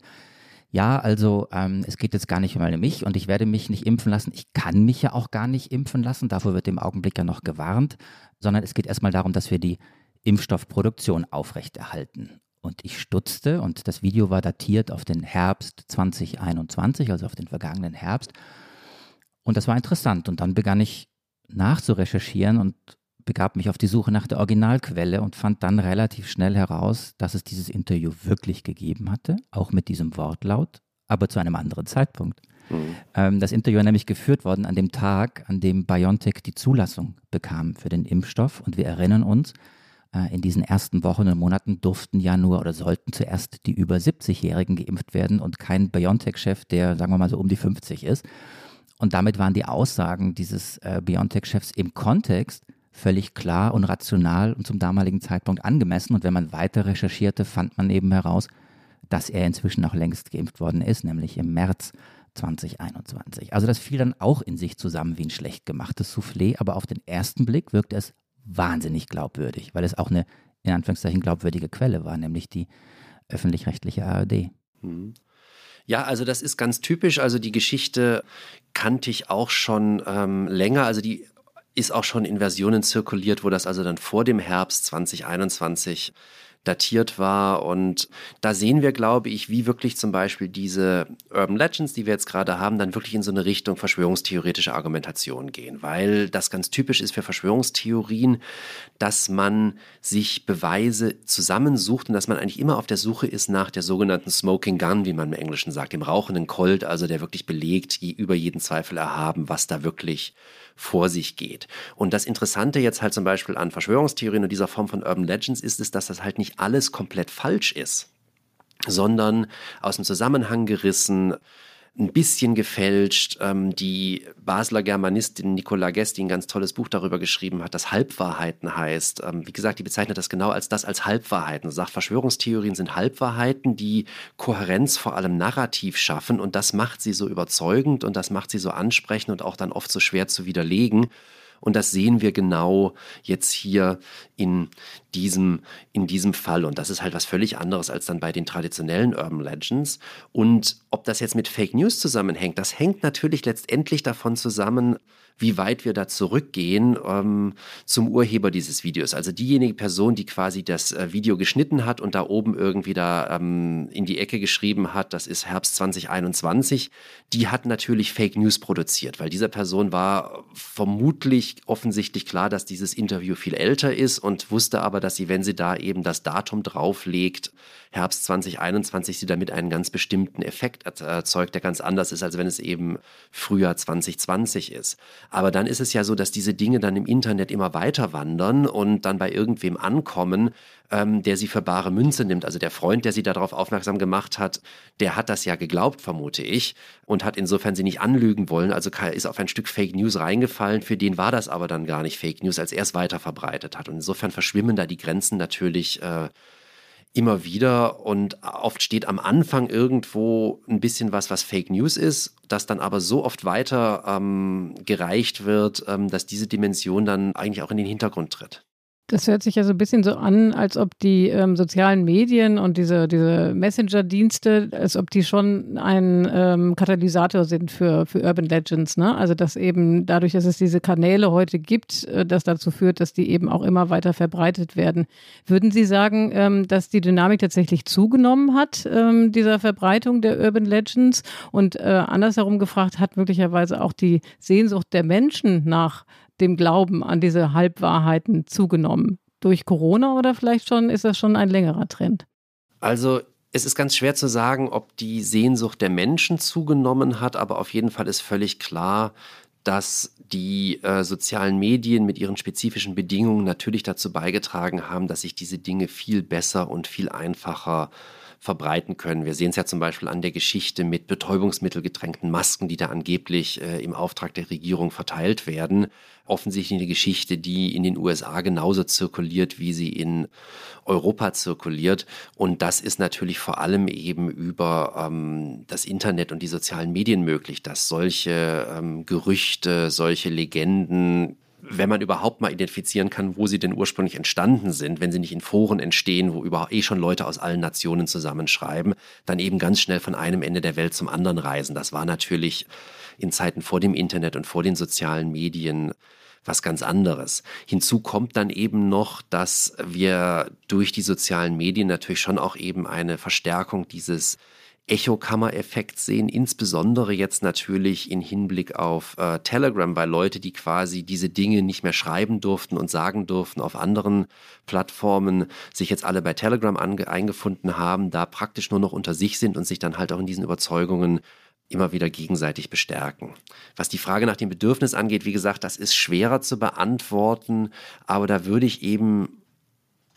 ja, also ähm, es geht jetzt gar nicht um mich und ich werde mich nicht impfen lassen. Ich kann mich ja auch gar nicht impfen lassen. Davor wird im Augenblick ja noch gewarnt. Sondern es geht erstmal darum, dass wir die Impfstoffproduktion aufrechterhalten. Und ich stutzte und das Video war datiert auf den Herbst 2021, also auf den vergangenen Herbst. Und das war interessant. Und dann begann ich nachzurecherchieren und begab mich auf die Suche nach der Originalquelle und fand dann relativ schnell heraus, dass es dieses Interview wirklich gegeben hatte, auch mit diesem Wortlaut, aber zu einem anderen Zeitpunkt. Mhm. Ähm, das Interview war nämlich geführt worden an dem Tag, an dem BioNTech die Zulassung bekam für den Impfstoff. Und wir erinnern uns, äh, in diesen ersten Wochen und Monaten durften ja nur oder sollten zuerst die über 70-Jährigen geimpft werden und kein BioNTech-Chef, der, sagen wir mal so, um die 50 ist. Und damit waren die Aussagen dieses äh, BioNTech-Chefs im Kontext völlig klar und rational und zum damaligen Zeitpunkt angemessen. Und wenn man weiter recherchierte, fand man eben heraus, dass er inzwischen auch längst geimpft worden ist, nämlich im März 2021. Also das fiel dann auch in sich zusammen wie ein schlecht gemachtes Soufflé, aber auf den ersten Blick wirkte es wahnsinnig glaubwürdig, weil es auch eine in Anführungszeichen glaubwürdige Quelle war, nämlich die öffentlich-rechtliche ARD. Mhm. Ja, also das ist ganz typisch. Also die Geschichte kannte ich auch schon ähm, länger. Also die ist auch schon in Versionen zirkuliert, wo das also dann vor dem Herbst 2021 datiert war. Und da sehen wir, glaube ich, wie wirklich zum Beispiel diese Urban Legends, die wir jetzt gerade haben, dann wirklich in so eine Richtung verschwörungstheoretische Argumentation gehen, weil das ganz typisch ist für Verschwörungstheorien, dass man sich Beweise zusammensucht und dass man eigentlich immer auf der Suche ist nach der sogenannten Smoking Gun, wie man im Englischen sagt, dem rauchenden Colt, also der wirklich belegt, über jeden Zweifel erhaben, was da wirklich vor sich geht. Und das Interessante jetzt halt zum Beispiel an Verschwörungstheorien und dieser Form von Urban Legends ist es, dass das halt nicht alles komplett falsch ist, sondern aus dem Zusammenhang gerissen, ein bisschen gefälscht. Ähm, die Basler Germanistin Nicola Guest, die ein ganz tolles Buch darüber geschrieben hat, das Halbwahrheiten heißt. Ähm, wie gesagt, die bezeichnet das genau als das als Halbwahrheiten. Sagt, Verschwörungstheorien sind Halbwahrheiten, die Kohärenz vor allem narrativ schaffen und das macht sie so überzeugend und das macht sie so ansprechend und auch dann oft so schwer zu widerlegen. Und das sehen wir genau jetzt hier in diesem, in diesem Fall. Und das ist halt was völlig anderes als dann bei den traditionellen Urban Legends. Und ob das jetzt mit Fake News zusammenhängt, das hängt natürlich letztendlich davon zusammen, wie weit wir da zurückgehen ähm, zum Urheber dieses Videos. Also diejenige Person, die quasi das äh, Video geschnitten hat und da oben irgendwie da ähm, in die Ecke geschrieben hat, das ist Herbst 2021, die hat natürlich Fake News produziert, weil dieser Person war vermutlich offensichtlich klar, dass dieses Interview viel älter ist und wusste aber, dass sie, wenn sie da eben das Datum drauflegt, Herbst 2021, sie damit einen ganz bestimmten Effekt erzeugt, der ganz anders ist, als wenn es eben Frühjahr 2020 ist. Aber dann ist es ja so, dass diese Dinge dann im Internet immer weiter wandern und dann bei irgendwem ankommen, ähm, der sie für bare Münze nimmt. Also der Freund, der sie darauf aufmerksam gemacht hat, der hat das ja geglaubt, vermute ich, und hat insofern sie nicht anlügen wollen. Also ist auf ein Stück Fake News reingefallen. Für den war das aber dann gar nicht Fake News, als er es weiter verbreitet hat. Und insofern verschwimmen da die Grenzen natürlich. Äh, immer wieder und oft steht am Anfang irgendwo ein bisschen was, was Fake News ist, das dann aber so oft weiter ähm, gereicht wird, ähm, dass diese Dimension dann eigentlich auch in den Hintergrund tritt. Das hört sich ja so ein bisschen so an, als ob die ähm, sozialen Medien und diese, diese Messenger-Dienste, als ob die schon ein ähm, Katalysator sind für, für Urban Legends. Ne? Also dass eben dadurch, dass es diese Kanäle heute gibt, äh, das dazu führt, dass die eben auch immer weiter verbreitet werden. Würden Sie sagen, ähm, dass die Dynamik tatsächlich zugenommen hat, ähm, dieser Verbreitung der Urban Legends? Und äh, andersherum gefragt, hat möglicherweise auch die Sehnsucht der Menschen nach dem Glauben an diese Halbwahrheiten zugenommen? Durch Corona oder vielleicht schon ist das schon ein längerer Trend? Also es ist ganz schwer zu sagen, ob die Sehnsucht der Menschen zugenommen hat, aber auf jeden Fall ist völlig klar, dass die äh, sozialen Medien mit ihren spezifischen Bedingungen natürlich dazu beigetragen haben, dass sich diese Dinge viel besser und viel einfacher verbreiten können. Wir sehen es ja zum Beispiel an der Geschichte mit betäubungsmittelgetränkten Masken, die da angeblich äh, im Auftrag der Regierung verteilt werden. Offensichtlich eine Geschichte, die in den USA genauso zirkuliert, wie sie in Europa zirkuliert. Und das ist natürlich vor allem eben über ähm, das Internet und die sozialen Medien möglich, dass solche ähm, Gerüchte, solche Legenden wenn man überhaupt mal identifizieren kann, wo sie denn ursprünglich entstanden sind, wenn sie nicht in Foren entstehen, wo überhaupt eh schon Leute aus allen Nationen zusammenschreiben, dann eben ganz schnell von einem Ende der Welt zum anderen reisen. Das war natürlich in Zeiten vor dem Internet und vor den sozialen Medien was ganz anderes. Hinzu kommt dann eben noch, dass wir durch die sozialen Medien natürlich schon auch eben eine Verstärkung dieses Echokammer-Effekt sehen, insbesondere jetzt natürlich in Hinblick auf äh, Telegram, weil Leute, die quasi diese Dinge nicht mehr schreiben durften und sagen durften auf anderen Plattformen, sich jetzt alle bei Telegram eingefunden haben, da praktisch nur noch unter sich sind und sich dann halt auch in diesen Überzeugungen immer wieder gegenseitig bestärken. Was die Frage nach dem Bedürfnis angeht, wie gesagt, das ist schwerer zu beantworten, aber da würde ich eben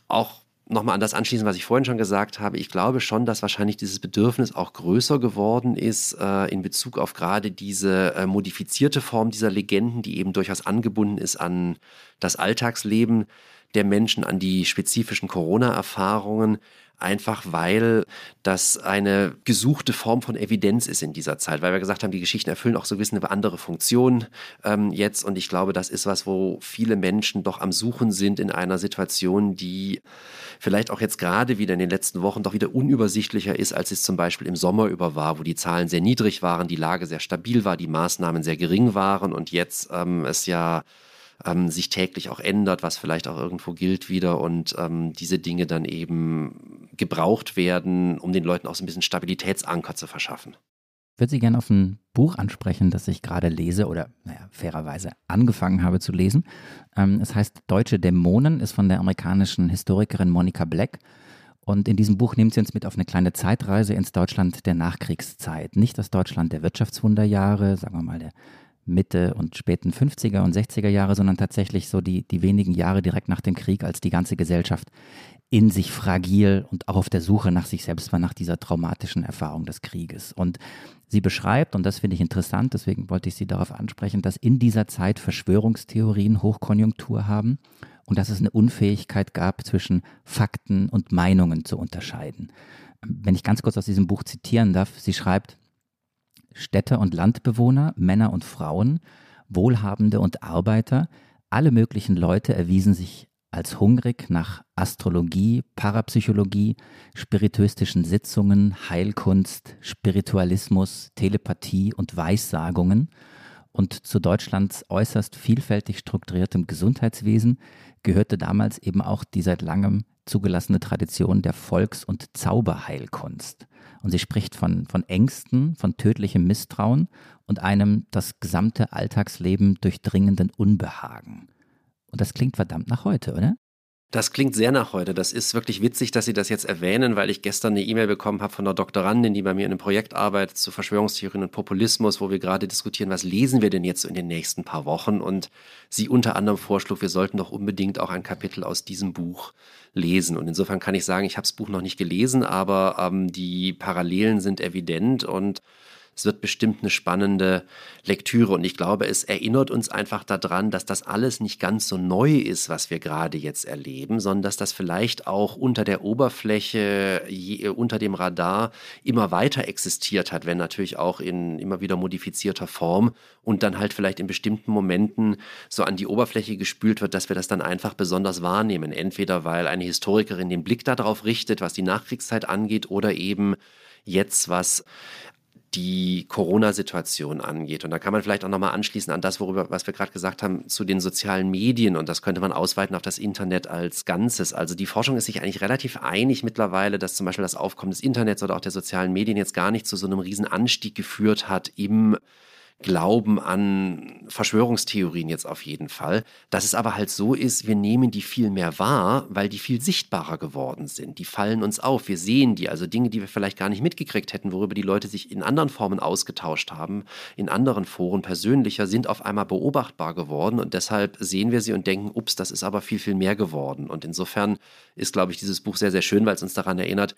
auch nochmal an das anschließen, was ich vorhin schon gesagt habe. Ich glaube schon, dass wahrscheinlich dieses Bedürfnis auch größer geworden ist äh, in Bezug auf gerade diese äh, modifizierte Form dieser Legenden, die eben durchaus angebunden ist an das Alltagsleben der Menschen, an die spezifischen Corona-Erfahrungen einfach weil das eine gesuchte Form von Evidenz ist in dieser Zeit, weil wir gesagt haben, die Geschichten erfüllen auch so eine andere Funktion ähm, jetzt. Und ich glaube, das ist was, wo viele Menschen doch am Suchen sind in einer Situation, die vielleicht auch jetzt gerade wieder in den letzten Wochen doch wieder unübersichtlicher ist, als es zum Beispiel im Sommer über war, wo die Zahlen sehr niedrig waren, die Lage sehr stabil war, die Maßnahmen sehr gering waren und jetzt ähm, es ja ähm, sich täglich auch ändert, was vielleicht auch irgendwo gilt wieder und ähm, diese Dinge dann eben gebraucht werden, um den Leuten auch so ein bisschen Stabilitätsanker zu verschaffen. Ich würde Sie gerne auf ein Buch ansprechen, das ich gerade lese oder naja, fairerweise angefangen habe zu lesen. Ähm, es heißt Deutsche Dämonen, ist von der amerikanischen Historikerin Monica Black. Und in diesem Buch nimmt sie uns mit auf eine kleine Zeitreise ins Deutschland der Nachkriegszeit. Nicht das Deutschland der Wirtschaftswunderjahre, sagen wir mal der Mitte und späten 50er und 60er Jahre, sondern tatsächlich so die, die wenigen Jahre direkt nach dem Krieg, als die ganze Gesellschaft in sich fragil und auch auf der Suche nach sich selbst war, nach dieser traumatischen Erfahrung des Krieges. Und sie beschreibt, und das finde ich interessant, deswegen wollte ich Sie darauf ansprechen, dass in dieser Zeit Verschwörungstheorien Hochkonjunktur haben und dass es eine Unfähigkeit gab, zwischen Fakten und Meinungen zu unterscheiden. Wenn ich ganz kurz aus diesem Buch zitieren darf, sie schreibt, Städte- und Landbewohner, Männer und Frauen, Wohlhabende und Arbeiter, alle möglichen Leute erwiesen sich als hungrig nach Astrologie, Parapsychologie, spirituistischen Sitzungen, Heilkunst, Spiritualismus, Telepathie und Weissagungen. Und zu Deutschlands äußerst vielfältig strukturiertem Gesundheitswesen gehörte damals eben auch die seit langem zugelassene Tradition der Volks- und Zauberheilkunst. Und sie spricht von, von Ängsten, von tödlichem Misstrauen und einem das gesamte Alltagsleben durchdringenden Unbehagen. Und das klingt verdammt nach heute, oder? Das klingt sehr nach heute. Das ist wirklich witzig, dass Sie das jetzt erwähnen, weil ich gestern eine E-Mail bekommen habe von einer Doktorandin, die bei mir in einem Projekt arbeitet zu Verschwörungstheorien und Populismus, wo wir gerade diskutieren, was lesen wir denn jetzt in den nächsten paar Wochen? Und sie unter anderem vorschlug, wir sollten doch unbedingt auch ein Kapitel aus diesem Buch lesen. Und insofern kann ich sagen, ich habe das Buch noch nicht gelesen, aber ähm, die Parallelen sind evident und es wird bestimmt eine spannende Lektüre. Und ich glaube, es erinnert uns einfach daran, dass das alles nicht ganz so neu ist, was wir gerade jetzt erleben, sondern dass das vielleicht auch unter der Oberfläche, je, unter dem Radar immer weiter existiert hat, wenn natürlich auch in immer wieder modifizierter Form und dann halt vielleicht in bestimmten Momenten so an die Oberfläche gespült wird, dass wir das dann einfach besonders wahrnehmen. Entweder weil eine Historikerin den Blick darauf richtet, was die Nachkriegszeit angeht, oder eben jetzt, was die Corona-Situation angeht. Und da kann man vielleicht auch nochmal anschließen an das, worüber, was wir gerade gesagt haben, zu den sozialen Medien. Und das könnte man ausweiten auf das Internet als Ganzes. Also die Forschung ist sich eigentlich relativ einig mittlerweile, dass zum Beispiel das Aufkommen des Internets oder auch der sozialen Medien jetzt gar nicht zu so einem riesen Anstieg geführt hat im Glauben an Verschwörungstheorien jetzt auf jeden Fall. Dass es aber halt so ist, wir nehmen die viel mehr wahr, weil die viel sichtbarer geworden sind. Die fallen uns auf, wir sehen die, also Dinge, die wir vielleicht gar nicht mitgekriegt hätten, worüber die Leute sich in anderen Formen ausgetauscht haben, in anderen Foren persönlicher, sind auf einmal beobachtbar geworden und deshalb sehen wir sie und denken, ups, das ist aber viel, viel mehr geworden. Und insofern ist, glaube ich, dieses Buch sehr, sehr schön, weil es uns daran erinnert,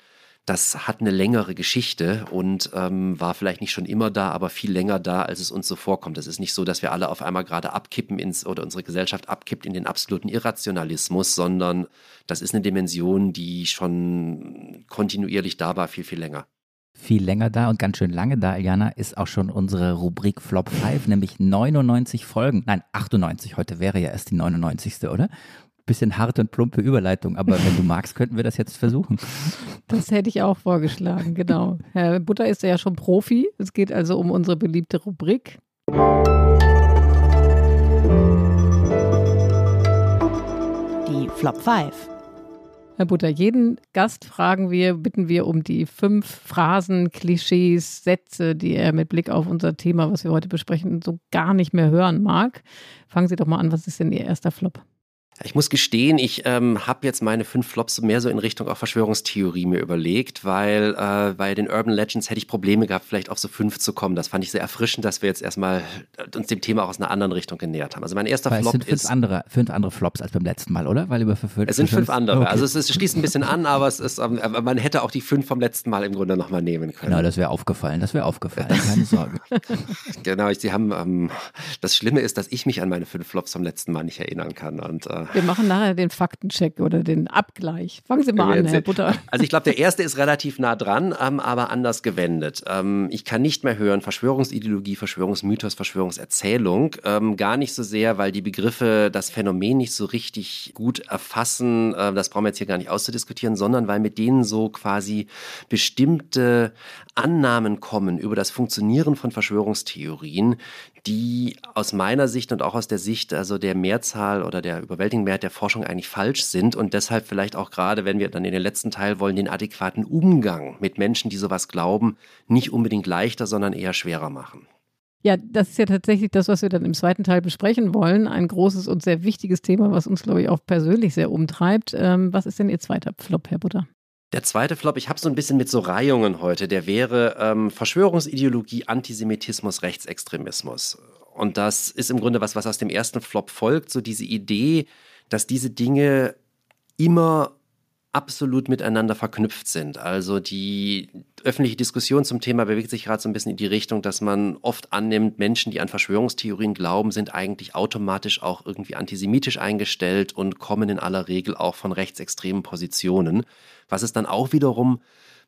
das hat eine längere Geschichte und ähm, war vielleicht nicht schon immer da, aber viel länger da, als es uns so vorkommt. Es ist nicht so, dass wir alle auf einmal gerade abkippen ins oder unsere Gesellschaft abkippt in den absoluten Irrationalismus, sondern das ist eine Dimension, die schon kontinuierlich da war, viel, viel länger viel länger da und ganz schön lange da, Eliana, ist auch schon unsere Rubrik Flop 5, nämlich 99 Folgen. Nein, 98. Heute wäre ja erst die 99. oder? Bisschen harte und plumpe Überleitung, aber wenn du magst, könnten wir das jetzt versuchen. Das hätte ich auch vorgeschlagen, genau. Herr Butter ist ja schon Profi. Es geht also um unsere beliebte Rubrik. Die Flop 5. Herr Butter, jeden Gast fragen wir, bitten wir um die fünf Phrasen, Klischees, Sätze, die er mit Blick auf unser Thema, was wir heute besprechen, so gar nicht mehr hören mag. Fangen Sie doch mal an, was ist denn Ihr erster Flop? Ich muss gestehen, ich ähm, habe jetzt meine fünf Flops mehr so in Richtung auch Verschwörungstheorie mir überlegt, weil äh, bei den Urban Legends hätte ich Probleme gehabt, vielleicht auf so fünf zu kommen. Das fand ich sehr erfrischend, dass wir jetzt erstmal äh, uns dem Thema auch aus einer anderen Richtung genähert haben. Also mein erster weil Flop es sind fünf ist andere, fünf andere Flops als beim letzten Mal, oder? Weil über fünf, es sind fünf andere. Okay. Also es, es, schließt ein bisschen an, aber es ist, ähm, man hätte auch die fünf vom letzten Mal im Grunde nochmal nehmen können. Genau, das wäre aufgefallen. Das wäre aufgefallen. Keine Sorge. genau, ich, Sie haben. Ähm, das Schlimme ist, dass ich mich an meine fünf Flops vom letzten Mal nicht erinnern kann. Und, äh, wir machen nachher den den Faktencheck oder den Abgleich. Fangen Sie mal an, Herr Butter. Also ich glaube, der erste ist relativ nah dran, ähm, aber anders gewendet. Ähm, ich kann nicht mehr hören Verschwörungsideologie, Verschwörungsmythos, Verschwörungserzählung. Ähm, gar nicht so sehr, weil die Begriffe das Phänomen nicht so richtig gut erfassen. Äh, das brauchen wir jetzt hier gar nicht auszudiskutieren, sondern weil mit denen so quasi bestimmte Annahmen kommen über das Funktionieren von Verschwörungstheorien, die aus meiner Sicht und auch aus der Sicht also der Mehrzahl oder der überwältigenden Mehrheit der Forschung eigentlich falsch sind und deshalb vielleicht auch gerade, wenn wir dann in den letzten Teil wollen, den adäquaten Umgang mit Menschen, die sowas glauben, nicht unbedingt leichter, sondern eher schwerer machen. Ja, das ist ja tatsächlich das, was wir dann im zweiten Teil besprechen wollen. Ein großes und sehr wichtiges Thema, was uns, glaube ich, auch persönlich sehr umtreibt. Ähm, was ist denn Ihr zweiter Flop, Herr Butter? Der zweite Flop, ich habe so ein bisschen mit so Reihungen heute, der wäre ähm, Verschwörungsideologie, Antisemitismus, Rechtsextremismus. Und das ist im Grunde was, was aus dem ersten Flop folgt, so diese Idee, dass diese Dinge immer absolut miteinander verknüpft sind. Also die öffentliche Diskussion zum Thema bewegt sich gerade so ein bisschen in die Richtung, dass man oft annimmt, Menschen, die an Verschwörungstheorien glauben, sind eigentlich automatisch auch irgendwie antisemitisch eingestellt und kommen in aller Regel auch von rechtsextremen Positionen, was es dann auch wiederum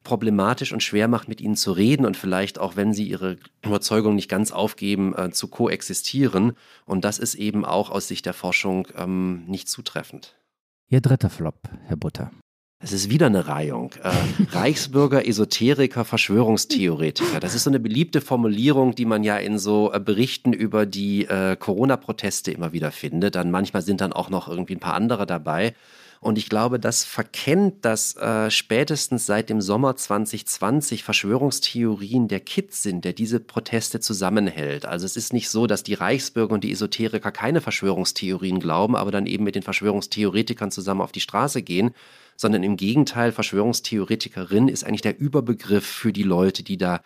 problematisch und schwer macht, mit ihnen zu reden und vielleicht auch, wenn sie ihre Überzeugung nicht ganz aufgeben, äh, zu koexistieren. Und das ist eben auch aus Sicht der Forschung ähm, nicht zutreffend. Ihr dritter Flop, Herr Butter. Es ist wieder eine Reihung. Äh, Reichsbürger, Esoteriker, Verschwörungstheoretiker. Das ist so eine beliebte Formulierung, die man ja in so äh, Berichten über die äh, Corona-Proteste immer wieder findet. Dann manchmal sind dann auch noch irgendwie ein paar andere dabei. Und ich glaube, das verkennt, dass äh, spätestens seit dem Sommer 2020 Verschwörungstheorien der Kids sind, der diese Proteste zusammenhält. Also es ist nicht so, dass die Reichsbürger und die Esoteriker keine Verschwörungstheorien glauben, aber dann eben mit den Verschwörungstheoretikern zusammen auf die Straße gehen, sondern im Gegenteil, Verschwörungstheoretikerin ist eigentlich der Überbegriff für die Leute, die da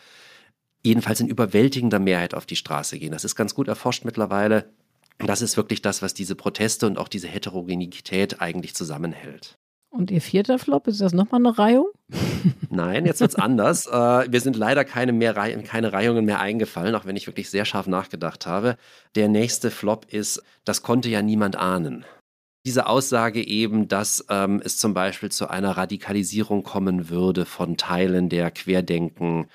jedenfalls in überwältigender Mehrheit auf die Straße gehen. Das ist ganz gut erforscht mittlerweile. Das ist wirklich das, was diese Proteste und auch diese Heterogenität eigentlich zusammenhält. Und Ihr vierter Flop, ist das nochmal eine Reihung? Nein, jetzt wird es anders. Äh, wir sind leider keine, mehr Rei keine Reihungen mehr eingefallen, auch wenn ich wirklich sehr scharf nachgedacht habe. Der nächste Flop ist, das konnte ja niemand ahnen. Diese Aussage eben, dass ähm, es zum Beispiel zu einer Radikalisierung kommen würde von Teilen der Querdenken,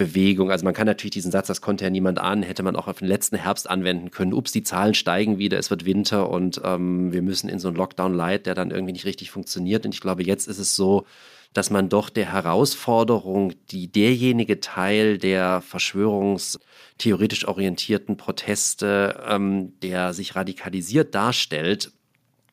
Bewegung. Also man kann natürlich diesen Satz, das konnte ja niemand ahnen, hätte man auch auf den letzten Herbst anwenden können. Ups, die Zahlen steigen wieder, es wird Winter und ähm, wir müssen in so einen Lockdown light, der dann irgendwie nicht richtig funktioniert. Und ich glaube, jetzt ist es so, dass man doch der Herausforderung, die derjenige Teil der verschwörungstheoretisch orientierten Proteste, ähm, der sich radikalisiert darstellt,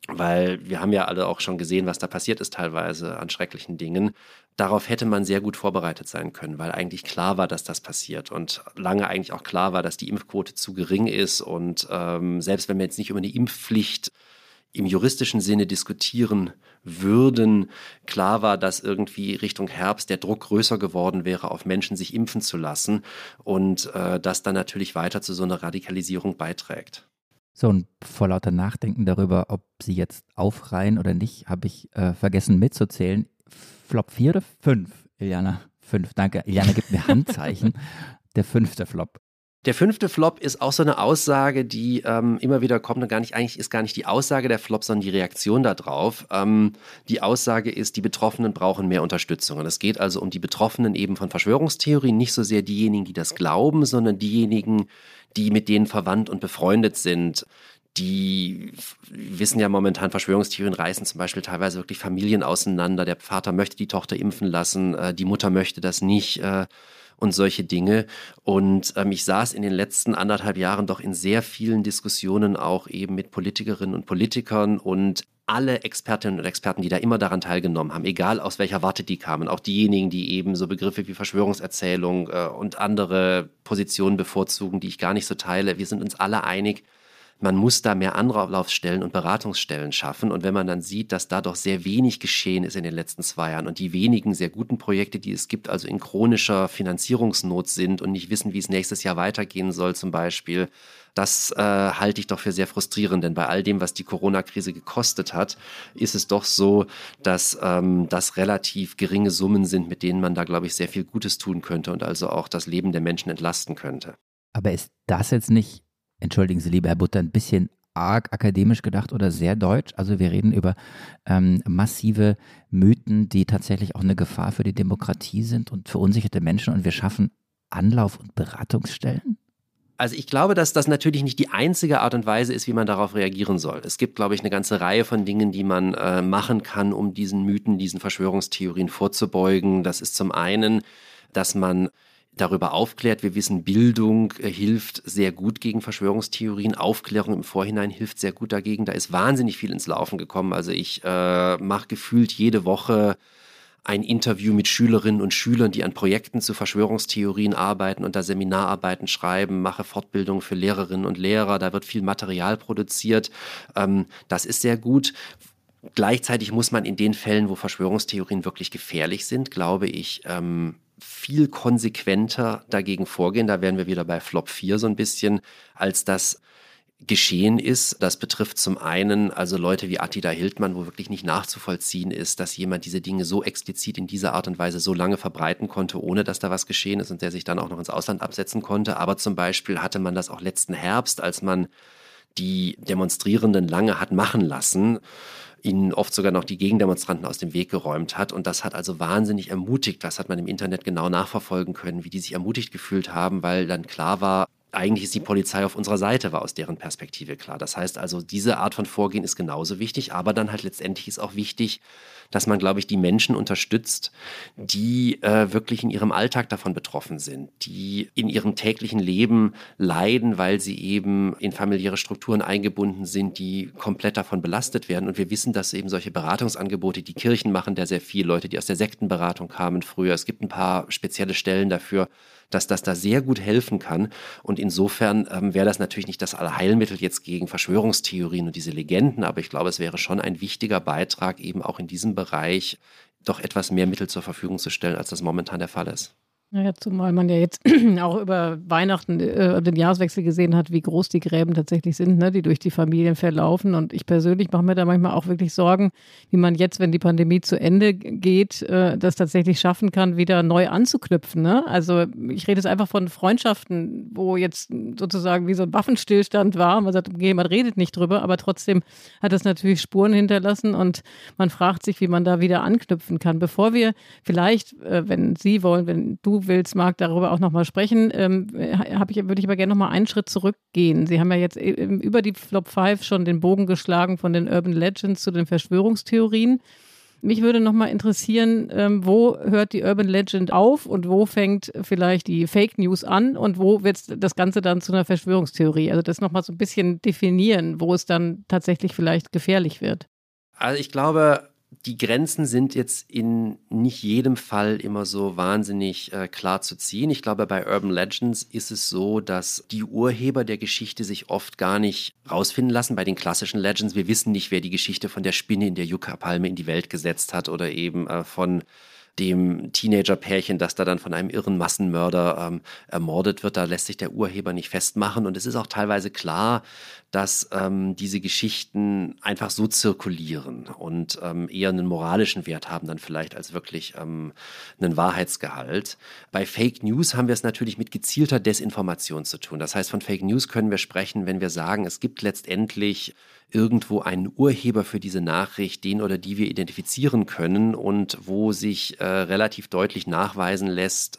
weil wir haben ja alle auch schon gesehen, was da passiert ist teilweise an schrecklichen Dingen. Darauf hätte man sehr gut vorbereitet sein können, weil eigentlich klar war, dass das passiert und lange eigentlich auch klar war, dass die Impfquote zu gering ist und ähm, selbst wenn wir jetzt nicht über eine Impfpflicht im juristischen Sinne diskutieren würden, klar war, dass irgendwie Richtung Herbst der Druck größer geworden wäre, auf Menschen sich impfen zu lassen und äh, das dann natürlich weiter zu so einer Radikalisierung beiträgt. So, und vor lauter Nachdenken darüber, ob sie jetzt aufreihen oder nicht, habe ich äh, vergessen mitzuzählen. Flop 4 oder 5, Iliana? 5, danke. Iliana gibt mir Handzeichen. Der fünfte Flop. Der fünfte Flop ist auch so eine Aussage, die ähm, immer wieder kommt und gar nicht, eigentlich ist gar nicht die Aussage der Flop, sondern die Reaktion darauf. Ähm, die Aussage ist, die Betroffenen brauchen mehr Unterstützung. Und es geht also um die Betroffenen eben von Verschwörungstheorien, nicht so sehr diejenigen, die das glauben, sondern diejenigen, die mit denen verwandt und befreundet sind. Die wissen ja momentan, Verschwörungstheorien reißen zum Beispiel teilweise wirklich Familien auseinander. Der Vater möchte die Tochter impfen lassen, äh, die Mutter möchte das nicht äh, und solche Dinge. Und ähm, ich saß in den letzten anderthalb Jahren doch in sehr vielen Diskussionen auch eben mit Politikerinnen und Politikern und alle Expertinnen und Experten, die da immer daran teilgenommen haben, egal aus welcher Warte die kamen, auch diejenigen, die eben so Begriffe wie Verschwörungserzählung äh, und andere Positionen bevorzugen, die ich gar nicht so teile, wir sind uns alle einig, man muss da mehr Anlaufstellen und Beratungsstellen schaffen. Und wenn man dann sieht, dass da doch sehr wenig geschehen ist in den letzten zwei Jahren und die wenigen sehr guten Projekte, die es gibt, also in chronischer Finanzierungsnot sind und nicht wissen, wie es nächstes Jahr weitergehen soll zum Beispiel, das äh, halte ich doch für sehr frustrierend, denn bei all dem, was die Corona-Krise gekostet hat, ist es doch so, dass ähm, das relativ geringe Summen sind, mit denen man da, glaube ich, sehr viel Gutes tun könnte und also auch das Leben der Menschen entlasten könnte. Aber ist das jetzt nicht, entschuldigen Sie, lieber Herr Butter, ein bisschen arg akademisch gedacht oder sehr deutsch. Also wir reden über ähm, massive Mythen, die tatsächlich auch eine Gefahr für die Demokratie sind und verunsicherte Menschen und wir schaffen Anlauf- und Beratungsstellen? Also ich glaube, dass das natürlich nicht die einzige Art und Weise ist, wie man darauf reagieren soll. Es gibt, glaube ich, eine ganze Reihe von Dingen, die man äh, machen kann, um diesen Mythen, diesen Verschwörungstheorien vorzubeugen. Das ist zum einen, dass man darüber aufklärt. Wir wissen, Bildung äh, hilft sehr gut gegen Verschwörungstheorien. Aufklärung im Vorhinein hilft sehr gut dagegen. Da ist wahnsinnig viel ins Laufen gekommen. Also ich äh, mache gefühlt jede Woche ein Interview mit Schülerinnen und Schülern, die an Projekten zu Verschwörungstheorien arbeiten und da Seminararbeiten schreiben, mache Fortbildungen für Lehrerinnen und Lehrer, da wird viel Material produziert. Ähm, das ist sehr gut. Gleichzeitig muss man in den Fällen, wo Verschwörungstheorien wirklich gefährlich sind, glaube ich, ähm, viel konsequenter dagegen vorgehen. Da wären wir wieder bei Flop 4 so ein bisschen, als das geschehen ist. Das betrifft zum einen also Leute wie Attila Hildmann, wo wirklich nicht nachzuvollziehen ist, dass jemand diese Dinge so explizit in dieser Art und Weise so lange verbreiten konnte, ohne dass da was geschehen ist und der sich dann auch noch ins Ausland absetzen konnte. Aber zum Beispiel hatte man das auch letzten Herbst, als man die Demonstrierenden lange hat machen lassen, ihnen oft sogar noch die Gegendemonstranten aus dem Weg geräumt hat. Und das hat also wahnsinnig ermutigt. Das hat man im Internet genau nachverfolgen können, wie die sich ermutigt gefühlt haben, weil dann klar war, eigentlich ist die Polizei auf unserer Seite, war aus deren Perspektive klar. Das heißt also, diese Art von Vorgehen ist genauso wichtig, aber dann halt letztendlich ist auch wichtig, dass man, glaube ich, die Menschen unterstützt, die äh, wirklich in ihrem Alltag davon betroffen sind, die in ihrem täglichen Leben leiden, weil sie eben in familiäre Strukturen eingebunden sind, die komplett davon belastet werden. Und wir wissen, dass eben solche Beratungsangebote, die Kirchen machen da sehr viel, Leute, die aus der Sektenberatung kamen früher. Es gibt ein paar spezielle Stellen dafür, dass das da sehr gut helfen kann. Und insofern ähm, wäre das natürlich nicht das Allheilmittel jetzt gegen Verschwörungstheorien und diese Legenden, aber ich glaube, es wäre schon ein wichtiger Beitrag, eben auch in diesem Bereich doch etwas mehr Mittel zur Verfügung zu stellen, als das momentan der Fall ist. Naja, zumal man ja jetzt auch über Weihnachten, äh, den Jahreswechsel gesehen hat, wie groß die Gräben tatsächlich sind, ne, die durch die Familien verlaufen. Und ich persönlich mache mir da manchmal auch wirklich Sorgen, wie man jetzt, wenn die Pandemie zu Ende geht, äh, das tatsächlich schaffen kann, wieder neu anzuknüpfen. Ne? Also ich rede jetzt einfach von Freundschaften, wo jetzt sozusagen wie so ein Waffenstillstand war. Man sagt, okay, man redet nicht drüber, aber trotzdem hat das natürlich Spuren hinterlassen und man fragt sich, wie man da wieder anknüpfen kann. Bevor wir vielleicht, äh, wenn Sie wollen, wenn du willst, Marc, darüber auch nochmal sprechen, ähm, ich, würde ich aber gerne nochmal einen Schritt zurückgehen. Sie haben ja jetzt über die Flop 5 schon den Bogen geschlagen von den Urban Legends zu den Verschwörungstheorien. Mich würde nochmal interessieren, ähm, wo hört die Urban Legend auf und wo fängt vielleicht die Fake News an und wo wird das Ganze dann zu einer Verschwörungstheorie? Also das nochmal so ein bisschen definieren, wo es dann tatsächlich vielleicht gefährlich wird. Also ich glaube, die Grenzen sind jetzt in nicht jedem Fall immer so wahnsinnig äh, klar zu ziehen. Ich glaube, bei Urban Legends ist es so, dass die Urheber der Geschichte sich oft gar nicht rausfinden lassen. Bei den klassischen Legends, wir wissen nicht, wer die Geschichte von der Spinne in der Yucca-Palme in die Welt gesetzt hat oder eben äh, von dem Teenager-Pärchen, das da dann von einem irren Massenmörder ähm, ermordet wird. Da lässt sich der Urheber nicht festmachen. Und es ist auch teilweise klar, dass ähm, diese Geschichten einfach so zirkulieren und ähm, eher einen moralischen Wert haben dann vielleicht als wirklich ähm, einen Wahrheitsgehalt. Bei Fake News haben wir es natürlich mit gezielter Desinformation zu tun. Das heißt, von Fake News können wir sprechen, wenn wir sagen, es gibt letztendlich irgendwo einen Urheber für diese Nachricht, den oder die wir identifizieren können und wo sich äh, relativ deutlich nachweisen lässt,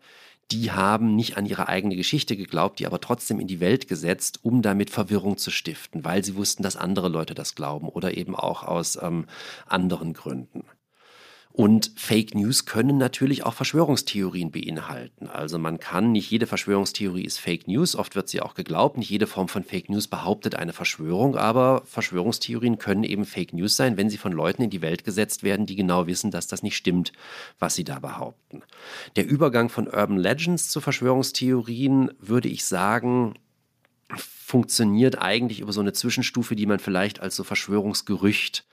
die haben nicht an ihre eigene Geschichte geglaubt, die aber trotzdem in die Welt gesetzt, um damit Verwirrung zu stiften, weil sie wussten, dass andere Leute das glauben oder eben auch aus ähm, anderen Gründen. Und Fake News können natürlich auch Verschwörungstheorien beinhalten. Also man kann, nicht jede Verschwörungstheorie ist Fake News, oft wird sie auch geglaubt, nicht jede Form von Fake News behauptet eine Verschwörung, aber Verschwörungstheorien können eben Fake News sein, wenn sie von Leuten in die Welt gesetzt werden, die genau wissen, dass das nicht stimmt, was sie da behaupten. Der Übergang von Urban Legends zu Verschwörungstheorien, würde ich sagen, funktioniert eigentlich über so eine Zwischenstufe, die man vielleicht als so Verschwörungsgerücht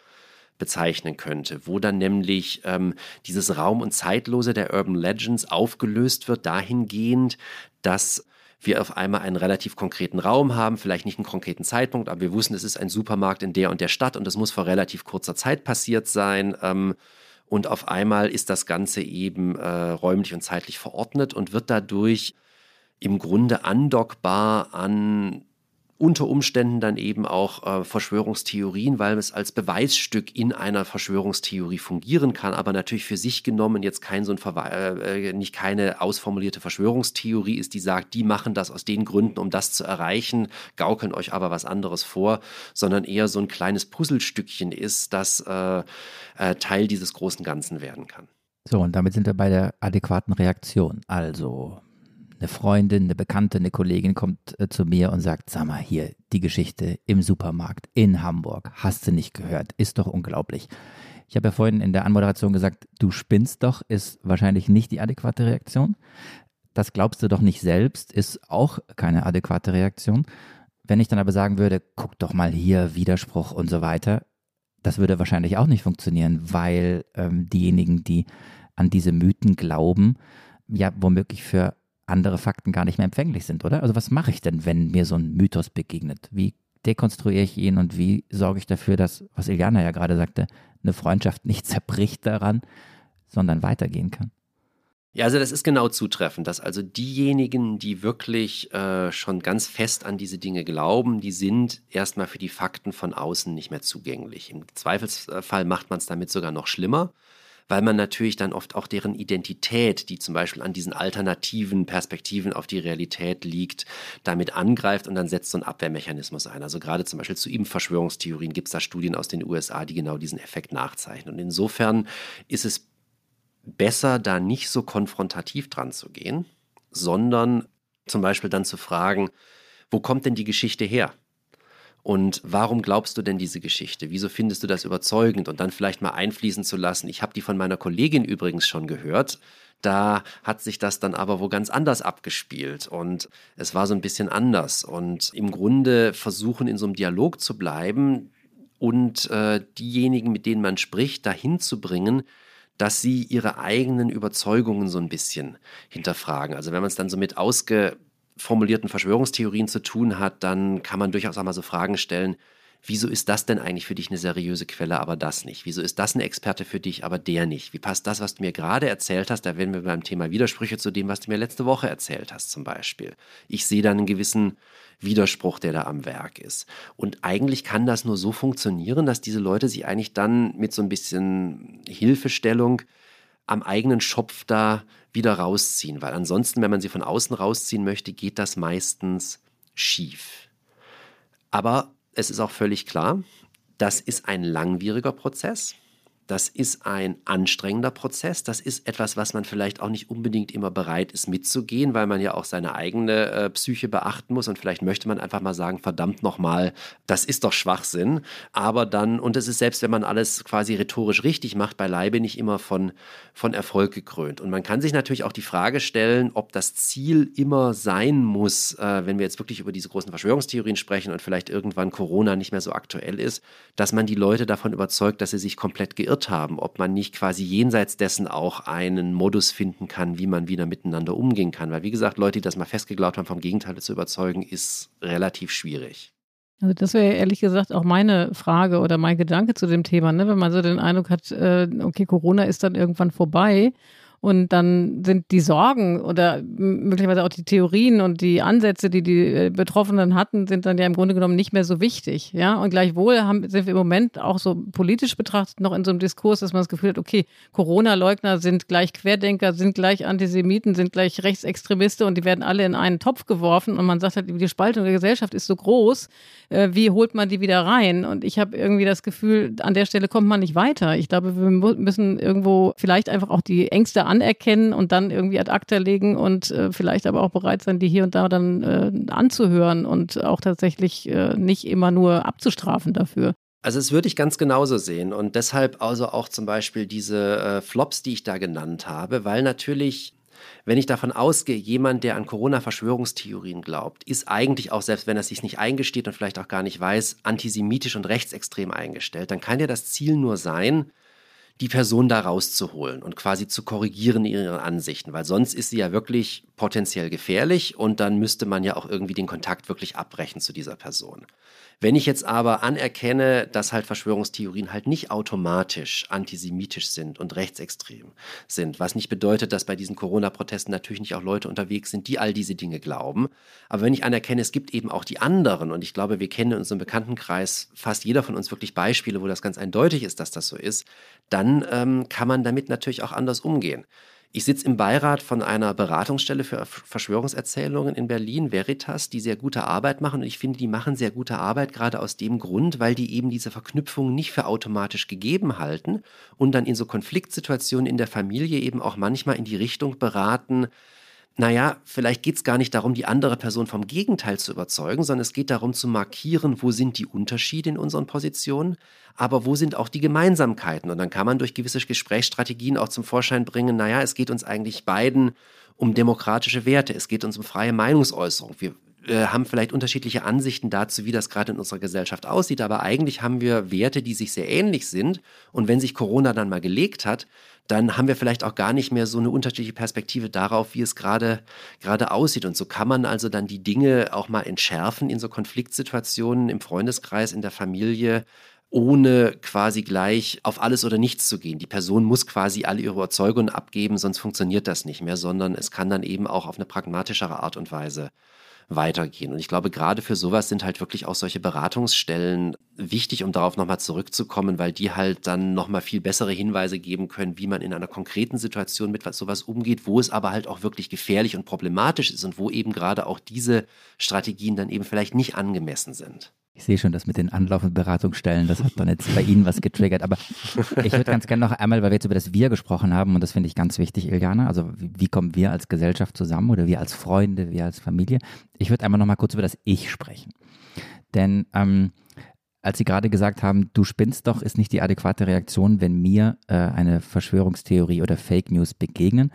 bezeichnen könnte, wo dann nämlich ähm, dieses Raum- und Zeitlose der Urban Legends aufgelöst wird, dahingehend, dass wir auf einmal einen relativ konkreten Raum haben, vielleicht nicht einen konkreten Zeitpunkt, aber wir wussten, es ist ein Supermarkt in der und der Stadt und das muss vor relativ kurzer Zeit passiert sein. Ähm, und auf einmal ist das Ganze eben äh, räumlich und zeitlich verordnet und wird dadurch im Grunde andockbar an unter Umständen dann eben auch äh, Verschwörungstheorien, weil es als Beweisstück in einer Verschwörungstheorie fungieren kann, aber natürlich für sich genommen jetzt kein so ein Verwe äh, nicht keine ausformulierte Verschwörungstheorie ist, die sagt, die machen das aus den Gründen, um das zu erreichen, gaukeln euch aber was anderes vor, sondern eher so ein kleines Puzzlestückchen ist, das äh, äh Teil dieses großen Ganzen werden kann. So, und damit sind wir bei der adäquaten Reaktion. Also eine Freundin, eine Bekannte, eine Kollegin kommt äh, zu mir und sagt, sag mal, hier, die Geschichte im Supermarkt in Hamburg, hast du nicht gehört, ist doch unglaublich. Ich habe ja vorhin in der Anmoderation gesagt, du spinnst doch, ist wahrscheinlich nicht die adäquate Reaktion. Das glaubst du doch nicht selbst, ist auch keine adäquate Reaktion. Wenn ich dann aber sagen würde, guck doch mal hier, Widerspruch und so weiter, das würde wahrscheinlich auch nicht funktionieren, weil ähm, diejenigen, die an diese Mythen glauben, ja womöglich für andere Fakten gar nicht mehr empfänglich sind, oder? Also was mache ich denn, wenn mir so ein Mythos begegnet? Wie dekonstruiere ich ihn und wie sorge ich dafür, dass, was Iliana ja gerade sagte, eine Freundschaft nicht zerbricht daran, sondern weitergehen kann? Ja, also das ist genau zutreffend, dass also diejenigen, die wirklich äh, schon ganz fest an diese Dinge glauben, die sind erstmal für die Fakten von außen nicht mehr zugänglich. Im Zweifelsfall macht man es damit sogar noch schlimmer weil man natürlich dann oft auch deren Identität, die zum Beispiel an diesen alternativen Perspektiven auf die Realität liegt, damit angreift und dann setzt so ein Abwehrmechanismus ein. Also gerade zum Beispiel zu ihm Verschwörungstheorien gibt es da Studien aus den USA, die genau diesen Effekt nachzeichnen. Und insofern ist es besser, da nicht so konfrontativ dran zu gehen, sondern zum Beispiel dann zu fragen, wo kommt denn die Geschichte her? Und warum glaubst du denn diese Geschichte? Wieso findest du das überzeugend? Und dann vielleicht mal einfließen zu lassen. Ich habe die von meiner Kollegin übrigens schon gehört. Da hat sich das dann aber wo ganz anders abgespielt und es war so ein bisschen anders. Und im Grunde versuchen, in so einem Dialog zu bleiben und äh, diejenigen, mit denen man spricht, dahin zu bringen, dass sie ihre eigenen Überzeugungen so ein bisschen hinterfragen. Also wenn man es dann so mit ausgeformulierten Verschwörungstheorien zu tun hat, dann kann man durchaus auch mal so Fragen stellen, wieso ist das denn eigentlich für dich eine seriöse Quelle, aber das nicht? Wieso ist das ein Experte für dich, aber der nicht? Wie passt das, was du mir gerade erzählt hast? Da werden wir beim Thema Widersprüche zu dem, was du mir letzte Woche erzählt hast, zum Beispiel. Ich sehe da einen gewissen Widerspruch, der da am Werk ist. Und eigentlich kann das nur so funktionieren, dass diese Leute sich eigentlich dann mit so ein bisschen Hilfestellung am eigenen Schopf da wieder rausziehen, weil ansonsten, wenn man sie von außen rausziehen möchte, geht das meistens schief. Aber es ist auch völlig klar, das ist ein langwieriger Prozess. Das ist ein anstrengender Prozess. Das ist etwas, was man vielleicht auch nicht unbedingt immer bereit ist mitzugehen, weil man ja auch seine eigene äh, Psyche beachten muss. Und vielleicht möchte man einfach mal sagen, verdammt nochmal, das ist doch Schwachsinn. Aber dann, und es ist selbst, wenn man alles quasi rhetorisch richtig macht, beileibe nicht immer von, von Erfolg gekrönt. Und man kann sich natürlich auch die Frage stellen, ob das Ziel immer sein muss, äh, wenn wir jetzt wirklich über diese großen Verschwörungstheorien sprechen und vielleicht irgendwann Corona nicht mehr so aktuell ist, dass man die Leute davon überzeugt, dass sie sich komplett geirrt geirrt haben, ob man nicht quasi jenseits dessen auch einen Modus finden kann, wie man wieder miteinander umgehen kann. Weil, wie gesagt, Leute, die das mal festgeglaubt haben, vom Gegenteil zu überzeugen, ist relativ schwierig. Also das wäre ehrlich gesagt auch meine Frage oder mein Gedanke zu dem Thema, ne? wenn man so den Eindruck hat, äh, okay, Corona ist dann irgendwann vorbei und dann sind die Sorgen oder möglicherweise auch die Theorien und die Ansätze, die die äh, Betroffenen hatten, sind dann ja im Grunde genommen nicht mehr so wichtig. Ja, und gleichwohl haben, sind wir im Moment auch so politisch betrachtet noch in so einem Diskurs, dass man das Gefühl hat, okay, Corona-Leugner sind gleich Querdenker, sind gleich Antisemiten, sind gleich Rechtsextremiste und die werden alle in einen Topf geworfen und man sagt halt, die Spaltung der Gesellschaft ist so groß, äh, wie holt man die wieder rein? Und ich habe irgendwie das Gefühl, an der Stelle kommt man nicht weiter. Ich glaube, wir müssen irgendwo vielleicht einfach auch die Ängste anerkennen und dann irgendwie ad acta legen und äh, vielleicht aber auch bereit sein, die hier und da dann äh, anzuhören und auch tatsächlich äh, nicht immer nur abzustrafen dafür. Also das würde ich ganz genauso sehen und deshalb also auch zum Beispiel diese äh, Flops, die ich da genannt habe, weil natürlich wenn ich davon ausgehe, jemand, der an Corona-Verschwörungstheorien glaubt, ist eigentlich auch, selbst wenn er sich nicht eingesteht und vielleicht auch gar nicht weiß, antisemitisch und rechtsextrem eingestellt, dann kann ja das Ziel nur sein, die Person da rauszuholen und quasi zu korrigieren in ihren Ansichten, weil sonst ist sie ja wirklich potenziell gefährlich und dann müsste man ja auch irgendwie den Kontakt wirklich abbrechen zu dieser Person. Wenn ich jetzt aber anerkenne, dass halt Verschwörungstheorien halt nicht automatisch antisemitisch sind und rechtsextrem sind, was nicht bedeutet, dass bei diesen Corona-Protesten natürlich nicht auch Leute unterwegs sind, die all diese Dinge glauben. Aber wenn ich anerkenne, es gibt eben auch die anderen und ich glaube, wir kennen in unserem Bekanntenkreis fast jeder von uns wirklich Beispiele, wo das ganz eindeutig ist, dass das so ist, dann ähm, kann man damit natürlich auch anders umgehen. Ich sitze im Beirat von einer Beratungsstelle für Verschwörungserzählungen in Berlin, Veritas, die sehr gute Arbeit machen. Und ich finde, die machen sehr gute Arbeit, gerade aus dem Grund, weil die eben diese Verknüpfungen nicht für automatisch gegeben halten und dann in so Konfliktsituationen in der Familie eben auch manchmal in die Richtung beraten, naja, vielleicht geht es gar nicht darum, die andere Person vom Gegenteil zu überzeugen, sondern es geht darum zu markieren, wo sind die Unterschiede in unseren Positionen, aber wo sind auch die Gemeinsamkeiten. Und dann kann man durch gewisse Gesprächsstrategien auch zum Vorschein bringen, naja, es geht uns eigentlich beiden um demokratische Werte, es geht uns um freie Meinungsäußerung. Wir äh, haben vielleicht unterschiedliche Ansichten dazu, wie das gerade in unserer Gesellschaft aussieht, aber eigentlich haben wir Werte, die sich sehr ähnlich sind. Und wenn sich Corona dann mal gelegt hat, dann haben wir vielleicht auch gar nicht mehr so eine unterschiedliche Perspektive darauf, wie es gerade gerade aussieht. Und so kann man also dann die Dinge auch mal entschärfen in so Konfliktsituationen im Freundeskreis, in der Familie, ohne quasi gleich auf alles oder nichts zu gehen. Die Person muss quasi alle ihre Überzeugungen abgeben, sonst funktioniert das nicht mehr, sondern es kann dann eben auch auf eine pragmatischere Art und Weise weitergehen. Und ich glaube, gerade für sowas sind halt wirklich auch solche Beratungsstellen wichtig, um darauf nochmal zurückzukommen, weil die halt dann nochmal viel bessere Hinweise geben können, wie man in einer konkreten Situation mit sowas umgeht, wo es aber halt auch wirklich gefährlich und problematisch ist und wo eben gerade auch diese Strategien dann eben vielleicht nicht angemessen sind. Ich sehe schon, dass mit den Anlauf- und Beratungsstellen, das hat dann jetzt bei Ihnen was getriggert. Aber ich würde ganz gerne noch einmal, weil wir jetzt über das Wir gesprochen haben, und das finde ich ganz wichtig, Iliana, also wie, wie, kommen wir als Gesellschaft zusammen oder wir als Freunde, wir als Familie? Ich würde einmal noch mal kurz über das Ich sprechen. Denn ähm, als Sie gerade gesagt haben, du spinnst doch, ist nicht die adäquate Reaktion, wenn mir äh, eine Verschwörungstheorie oder Fake News begegnen,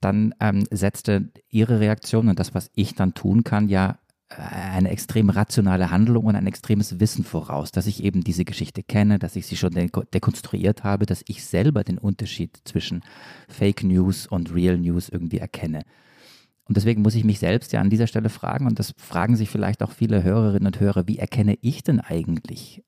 dann ähm, setzte Ihre Reaktion und das, was ich dann tun kann, ja eine extrem rationale Handlung und ein extremes Wissen voraus, dass ich eben diese Geschichte kenne, dass ich sie schon dekonstruiert habe, dass ich selber den Unterschied zwischen Fake News und Real News irgendwie erkenne. Und deswegen muss ich mich selbst ja an dieser Stelle fragen, und das fragen sich vielleicht auch viele Hörerinnen und Hörer, wie erkenne ich denn eigentlich,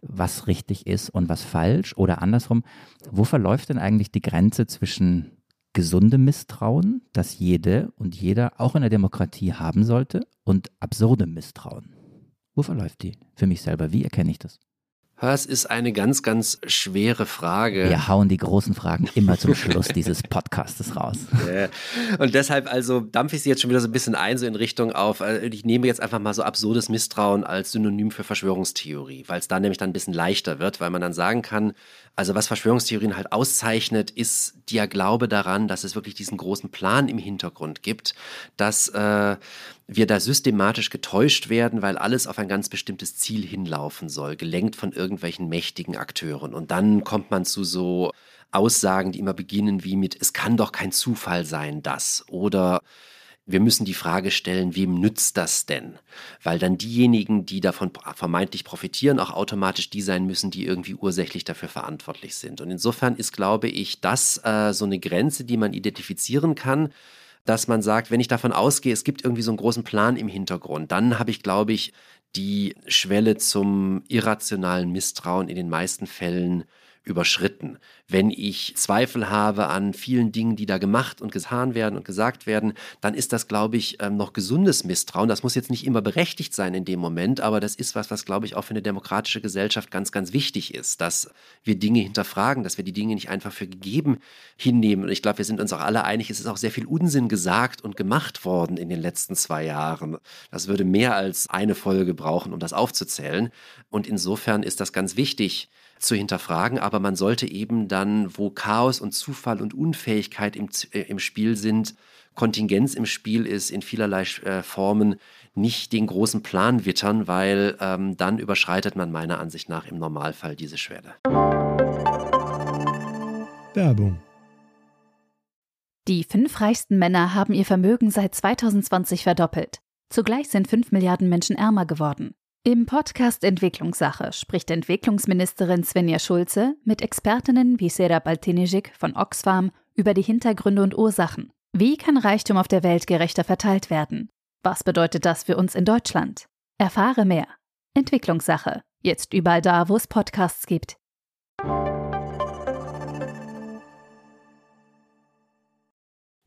was richtig ist und was falsch? Oder andersrum, wo verläuft denn eigentlich die Grenze zwischen gesunde Misstrauen, das jede und jeder auch in der Demokratie haben sollte, und absurde Misstrauen. Wo verläuft die für mich selber? Wie erkenne ich das? Das ist eine ganz, ganz schwere Frage. Wir hauen die großen Fragen immer zum Schluss dieses Podcastes raus. Und deshalb also dampfe ich sie jetzt schon wieder so ein bisschen ein, so in Richtung auf, äh, ich nehme jetzt einfach mal so absurdes Misstrauen als Synonym für Verschwörungstheorie, weil es da nämlich dann ein bisschen leichter wird, weil man dann sagen kann, also was Verschwörungstheorien halt auszeichnet, ist der Glaube daran, dass es wirklich diesen großen Plan im Hintergrund gibt, dass äh, wir da systematisch getäuscht werden, weil alles auf ein ganz bestimmtes Ziel hinlaufen soll, gelenkt von irgendwelchen mächtigen Akteuren. Und dann kommt man zu so Aussagen, die immer beginnen wie mit, es kann doch kein Zufall sein, das. Oder wir müssen die Frage stellen, wem nützt das denn? Weil dann diejenigen, die davon vermeintlich profitieren, auch automatisch die sein müssen, die irgendwie ursächlich dafür verantwortlich sind. Und insofern ist, glaube ich, das äh, so eine Grenze, die man identifizieren kann, dass man sagt, wenn ich davon ausgehe, es gibt irgendwie so einen großen Plan im Hintergrund, dann habe ich, glaube ich, die Schwelle zum irrationalen Misstrauen in den meisten Fällen überschritten. Wenn ich Zweifel habe an vielen Dingen, die da gemacht und getan werden und gesagt werden, dann ist das, glaube ich, ähm, noch gesundes Misstrauen. Das muss jetzt nicht immer berechtigt sein in dem Moment, aber das ist was, was, glaube ich, auch für eine demokratische Gesellschaft ganz, ganz wichtig ist, dass wir Dinge hinterfragen, dass wir die Dinge nicht einfach für gegeben hinnehmen. Und ich glaube, wir sind uns auch alle einig, es ist auch sehr viel Unsinn gesagt und gemacht worden in den letzten zwei Jahren. Das würde mehr als eine Folge brauchen, um das aufzuzählen. Und insofern ist das ganz wichtig, zu hinterfragen, aber man sollte eben dann, wo Chaos und Zufall und Unfähigkeit im, äh, im Spiel sind, Kontingenz im Spiel ist, in vielerlei äh, Formen nicht den großen Plan wittern, weil ähm, dann überschreitet man meiner Ansicht nach im Normalfall diese Schwelle. Werbung. Die fünf reichsten Männer haben ihr Vermögen seit 2020 verdoppelt. Zugleich sind fünf Milliarden Menschen ärmer geworden. Im Podcast Entwicklungssache spricht Entwicklungsministerin Svenja Schulze mit Expertinnen wie Sera Baltinijic von Oxfam über die Hintergründe und Ursachen. Wie kann Reichtum auf der Welt gerechter verteilt werden? Was bedeutet das für uns in Deutschland? Erfahre mehr. Entwicklungssache. Jetzt überall da, wo es Podcasts gibt.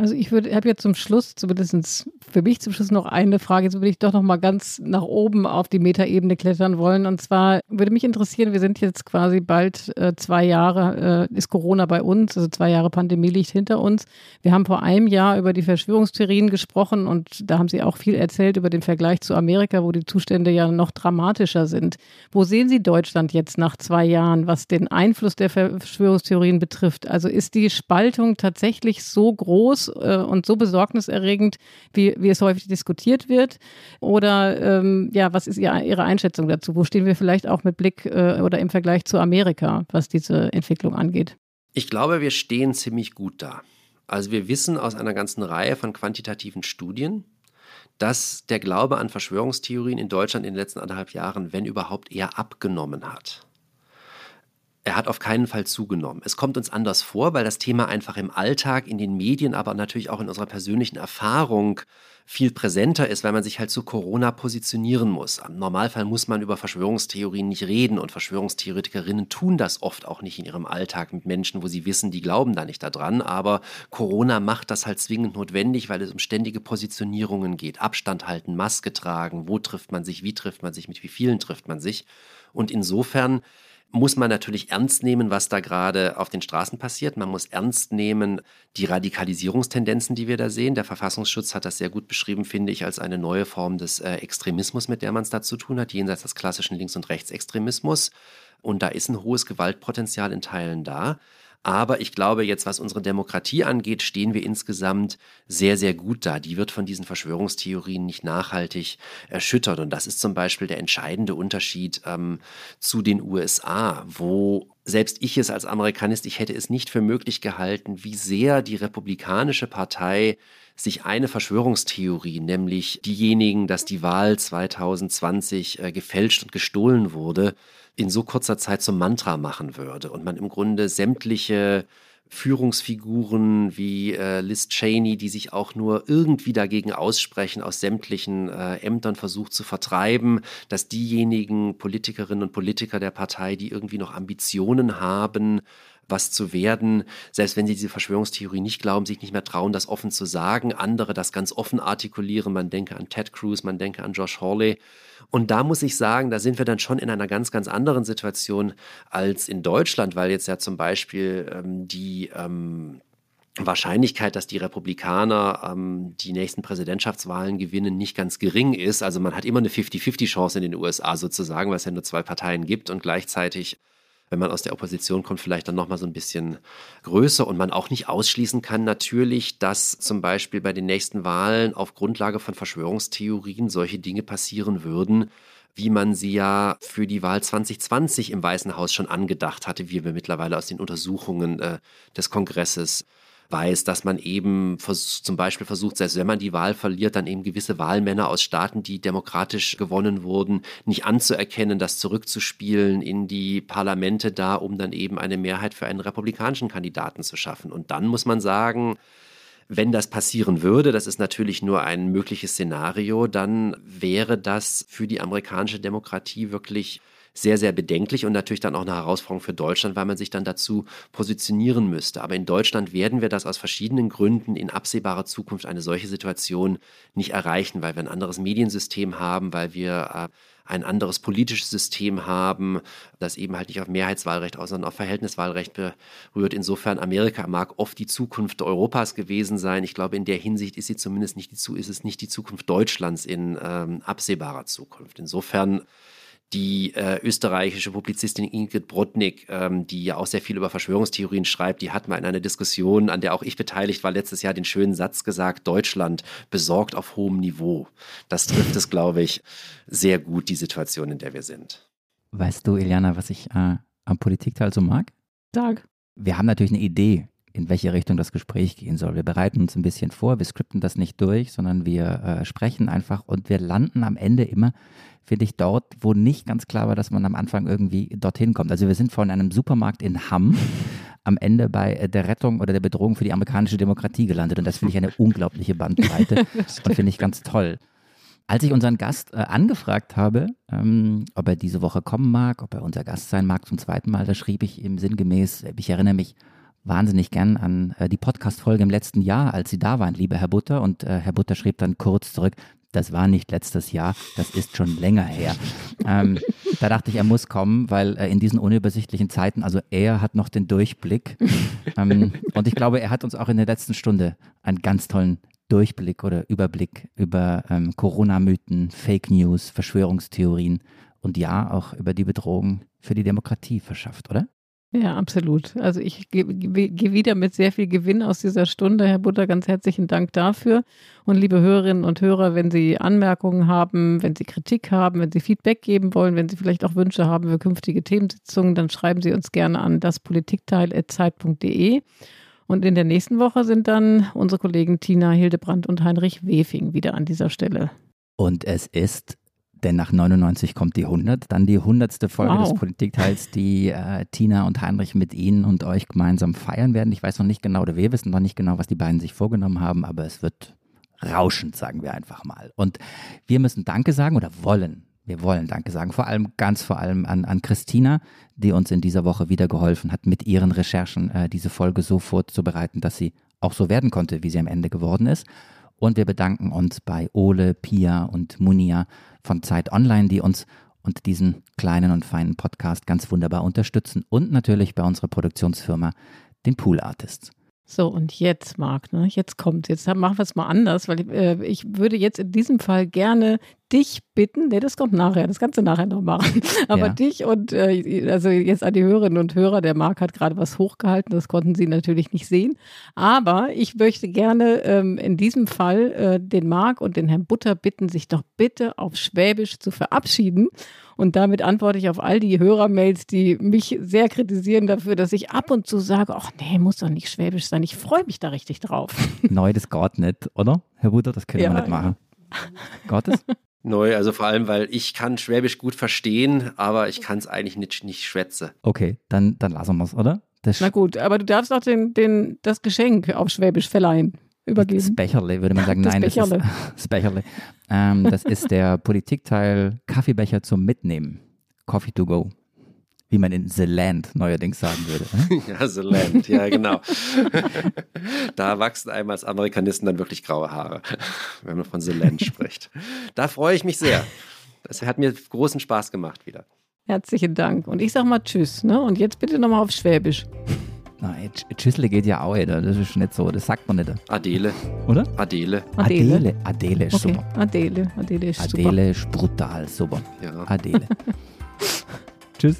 Also ich würde, habe jetzt zum Schluss, zumindest für mich zum Schluss noch eine Frage. Jetzt würde ich doch noch mal ganz nach oben auf die Metaebene klettern wollen. Und zwar würde mich interessieren, wir sind jetzt quasi bald äh, zwei Jahre, äh, ist Corona bei uns, also zwei Jahre Pandemie liegt hinter uns. Wir haben vor einem Jahr über die Verschwörungstheorien gesprochen und da haben Sie auch viel erzählt über den Vergleich zu Amerika, wo die Zustände ja noch dramatischer sind. Wo sehen Sie Deutschland jetzt nach zwei Jahren, was den Einfluss der Verschwörungstheorien betrifft? Also ist die Spaltung tatsächlich so groß? Äh, und so besorgniserregend, wie, wie es häufig diskutiert wird? Oder ähm, ja, was ist Ihre, Ihre Einschätzung dazu? Wo stehen wir vielleicht auch mit Blick äh, oder im Vergleich zu Amerika, was diese Entwicklung angeht? Ich glaube, wir stehen ziemlich gut da. Also wir wissen aus einer ganzen Reihe von quantitativen Studien, dass der Glaube an Verschwörungstheorien in Deutschland in den letzten anderthalb Jahren, wenn überhaupt, eher abgenommen hat er hat auf keinen Fall zugenommen. Es kommt uns anders vor, weil das Thema einfach im Alltag, in den Medien, aber natürlich auch in unserer persönlichen Erfahrung viel präsenter ist, weil man sich halt zu Corona positionieren muss. Im Normalfall muss man über Verschwörungstheorien nicht reden und Verschwörungstheoretikerinnen tun das oft auch nicht in ihrem Alltag mit Menschen, wo sie wissen, die glauben da nicht daran. Aber Corona macht das halt zwingend notwendig, weil es um ständige Positionierungen geht. Abstand halten, Maske tragen, wo trifft man sich, wie trifft man sich, mit wie vielen trifft man sich. Und insofern muss man natürlich ernst nehmen, was da gerade auf den Straßen passiert. Man muss ernst nehmen die Radikalisierungstendenzen, die wir da sehen. Der Verfassungsschutz hat das sehr gut beschrieben, finde ich, als eine neue Form des äh, Extremismus, mit der man es da zu tun hat, jenseits des klassischen Links- und Rechtsextremismus. Und da ist ein hohes Gewaltpotenzial in Teilen da. Aber ich glaube, jetzt, was unsere Demokratie angeht, stehen wir insgesamt sehr, sehr gut da. Die wird von diesen Verschwörungstheorien nicht nachhaltig erschüttert. Und das ist zum Beispiel der entscheidende Unterschied ähm, zu den USA, wo selbst ich es als Amerikanist, ich hätte es nicht für möglich gehalten, wie sehr die Republikanische Partei sich eine Verschwörungstheorie, nämlich diejenigen, dass die Wahl 2020 äh, gefälscht und gestohlen wurde, in so kurzer Zeit zum Mantra machen würde und man im Grunde sämtliche Führungsfiguren wie äh, Liz Cheney, die sich auch nur irgendwie dagegen aussprechen, aus sämtlichen äh, Ämtern versucht zu vertreiben, dass diejenigen Politikerinnen und Politiker der Partei, die irgendwie noch Ambitionen haben, was zu werden, selbst wenn sie diese Verschwörungstheorie nicht glauben, sich nicht mehr trauen, das offen zu sagen, andere das ganz offen artikulieren, man denke an Ted Cruz, man denke an Josh Hawley. Und da muss ich sagen, da sind wir dann schon in einer ganz, ganz anderen Situation als in Deutschland, weil jetzt ja zum Beispiel ähm, die ähm, Wahrscheinlichkeit, dass die Republikaner ähm, die nächsten Präsidentschaftswahlen gewinnen, nicht ganz gering ist. Also man hat immer eine 50-50-Chance in den USA sozusagen, weil es ja nur zwei Parteien gibt und gleichzeitig wenn man aus der Opposition kommt, vielleicht dann nochmal so ein bisschen größer und man auch nicht ausschließen kann natürlich, dass zum Beispiel bei den nächsten Wahlen auf Grundlage von Verschwörungstheorien solche Dinge passieren würden, wie man sie ja für die Wahl 2020 im Weißen Haus schon angedacht hatte, wie wir mittlerweile aus den Untersuchungen äh, des Kongresses weiß, dass man eben zum Beispiel versucht, selbst wenn man die Wahl verliert, dann eben gewisse Wahlmänner aus Staaten, die demokratisch gewonnen wurden, nicht anzuerkennen, das zurückzuspielen in die Parlamente da, um dann eben eine Mehrheit für einen republikanischen Kandidaten zu schaffen. Und dann muss man sagen, wenn das passieren würde, das ist natürlich nur ein mögliches Szenario, dann wäre das für die amerikanische Demokratie wirklich sehr, sehr bedenklich und natürlich dann auch eine Herausforderung für Deutschland, weil man sich dann dazu positionieren müsste. Aber in Deutschland werden wir das aus verschiedenen Gründen in absehbarer Zukunft eine solche Situation nicht erreichen, weil wir ein anderes Mediensystem haben, weil wir äh, ein anderes politisches System haben, das eben halt nicht auf Mehrheitswahlrecht, sondern auf Verhältniswahlrecht berührt. Insofern Amerika mag oft die Zukunft Europas gewesen sein. Ich glaube, in der Hinsicht ist sie zumindest nicht die, ist es nicht die Zukunft Deutschlands in ähm, absehbarer Zukunft. Insofern die äh, österreichische Publizistin Ingrid Brodnik, ähm, die ja auch sehr viel über Verschwörungstheorien schreibt, die hat mal in einer Diskussion, an der auch ich beteiligt war, letztes Jahr den schönen Satz gesagt, Deutschland besorgt auf hohem Niveau. Das trifft es, glaube ich, sehr gut, die Situation, in der wir sind. Weißt du, Iliana, was ich äh, am Politikteil so mag? Sag. Wir haben natürlich eine Idee, in welche Richtung das Gespräch gehen soll. Wir bereiten uns ein bisschen vor, wir skripten das nicht durch, sondern wir äh, sprechen einfach und wir landen am Ende immer finde ich, dort, wo nicht ganz klar war, dass man am Anfang irgendwie dorthin kommt. Also wir sind von einem Supermarkt in Hamm am Ende bei äh, der Rettung oder der Bedrohung für die amerikanische Demokratie gelandet. Und das finde ich eine unglaubliche Bandbreite und finde ich ganz toll. Als ich unseren Gast äh, angefragt habe, ähm, ob er diese Woche kommen mag, ob er unser Gast sein mag zum zweiten Mal, da schrieb ich ihm sinngemäß, ich erinnere mich wahnsinnig gern an äh, die Podcast-Folge im letzten Jahr, als Sie da waren, lieber Herr Butter. Und äh, Herr Butter schrieb dann kurz zurück, das war nicht letztes Jahr, das ist schon länger her. Ähm, da dachte ich, er muss kommen, weil äh, in diesen unübersichtlichen Zeiten, also er hat noch den Durchblick. Ähm, und ich glaube, er hat uns auch in der letzten Stunde einen ganz tollen Durchblick oder Überblick über ähm, Corona-Mythen, Fake News, Verschwörungstheorien und ja, auch über die Bedrohung für die Demokratie verschafft, oder? Ja, absolut. Also ich gehe geh wieder mit sehr viel Gewinn aus dieser Stunde. Herr Butter, ganz herzlichen Dank dafür. Und liebe Hörerinnen und Hörer, wenn Sie Anmerkungen haben, wenn Sie Kritik haben, wenn Sie Feedback geben wollen, wenn Sie vielleicht auch Wünsche haben für künftige Themensitzungen, dann schreiben Sie uns gerne an daspolitikteil.zeit.de. Und in der nächsten Woche sind dann unsere Kollegen Tina Hildebrand und Heinrich Wefing wieder an dieser Stelle. Und es ist denn nach 99 kommt die 100, dann die 100. Folge wow. des Politikteils, die äh, Tina und Heinrich mit Ihnen und euch gemeinsam feiern werden. Ich weiß noch nicht genau, oder wir wissen noch nicht genau, was die beiden sich vorgenommen haben, aber es wird rauschend, sagen wir einfach mal. Und wir müssen Danke sagen oder wollen. Wir wollen Danke sagen, vor allem, ganz vor allem an, an Christina, die uns in dieser Woche wieder geholfen hat, mit ihren Recherchen äh, diese Folge so vorzubereiten, dass sie auch so werden konnte, wie sie am Ende geworden ist. Und wir bedanken uns bei Ole, Pia und Munia von Zeit Online, die uns und diesen kleinen und feinen Podcast ganz wunderbar unterstützen. Und natürlich bei unserer Produktionsfirma, den Pool Artists. So, und jetzt, Marc, ne, jetzt kommt, jetzt machen wir es mal anders, weil äh, ich würde jetzt in diesem Fall gerne dich bitten, nee, das kommt nachher, das kannst du nachher noch machen, aber ja. dich und äh, also jetzt an die Hörerinnen und Hörer, der Marc hat gerade was hochgehalten, das konnten sie natürlich nicht sehen, aber ich möchte gerne ähm, in diesem Fall äh, den Marc und den Herrn Butter bitten, sich doch bitte auf Schwäbisch zu verabschieden und damit antworte ich auf all die Hörermails, die mich sehr kritisieren dafür, dass ich ab und zu sage, ach nee, muss doch nicht Schwäbisch sein, ich freue mich da richtig drauf. Neu, das geht nicht, oder? Herr Butter, das können ja, wir nicht machen. Ja. Geht es? Neu, also vor allem, weil ich kann Schwäbisch gut verstehen, aber ich kann es eigentlich nicht, nicht schwätze. Okay, dann, dann lassen wir es, oder? Das Na gut, aber du darfst auch den, den, das Geschenk auf Schwäbisch verleihen, übergeben. Das Becherle, würde man sagen. Das Nein, Becherle. das ist das Becherle. Ähm, das ist der Politikteil Kaffeebecher zum Mitnehmen. Coffee to go wie man in The Land neuerdings sagen würde. Ne? ja, The Land, ja, genau. da wachsen einem als Amerikanisten dann wirklich graue Haare, wenn man von The Land spricht. Da freue ich mich sehr. Das hat mir großen Spaß gemacht wieder. Herzlichen Dank. Und ich sag mal Tschüss, ne? Und jetzt bitte nochmal auf Schwäbisch. Nein, Tschüssle geht ja auch, oder? Das ist nicht so, das sagt man nicht. Adele. Oder? Adele. Adele. Adele, Adele ist okay. super. Adele, Adele ist Adele super. Adele ist brutal, super. Ja. Adele. Tschüss.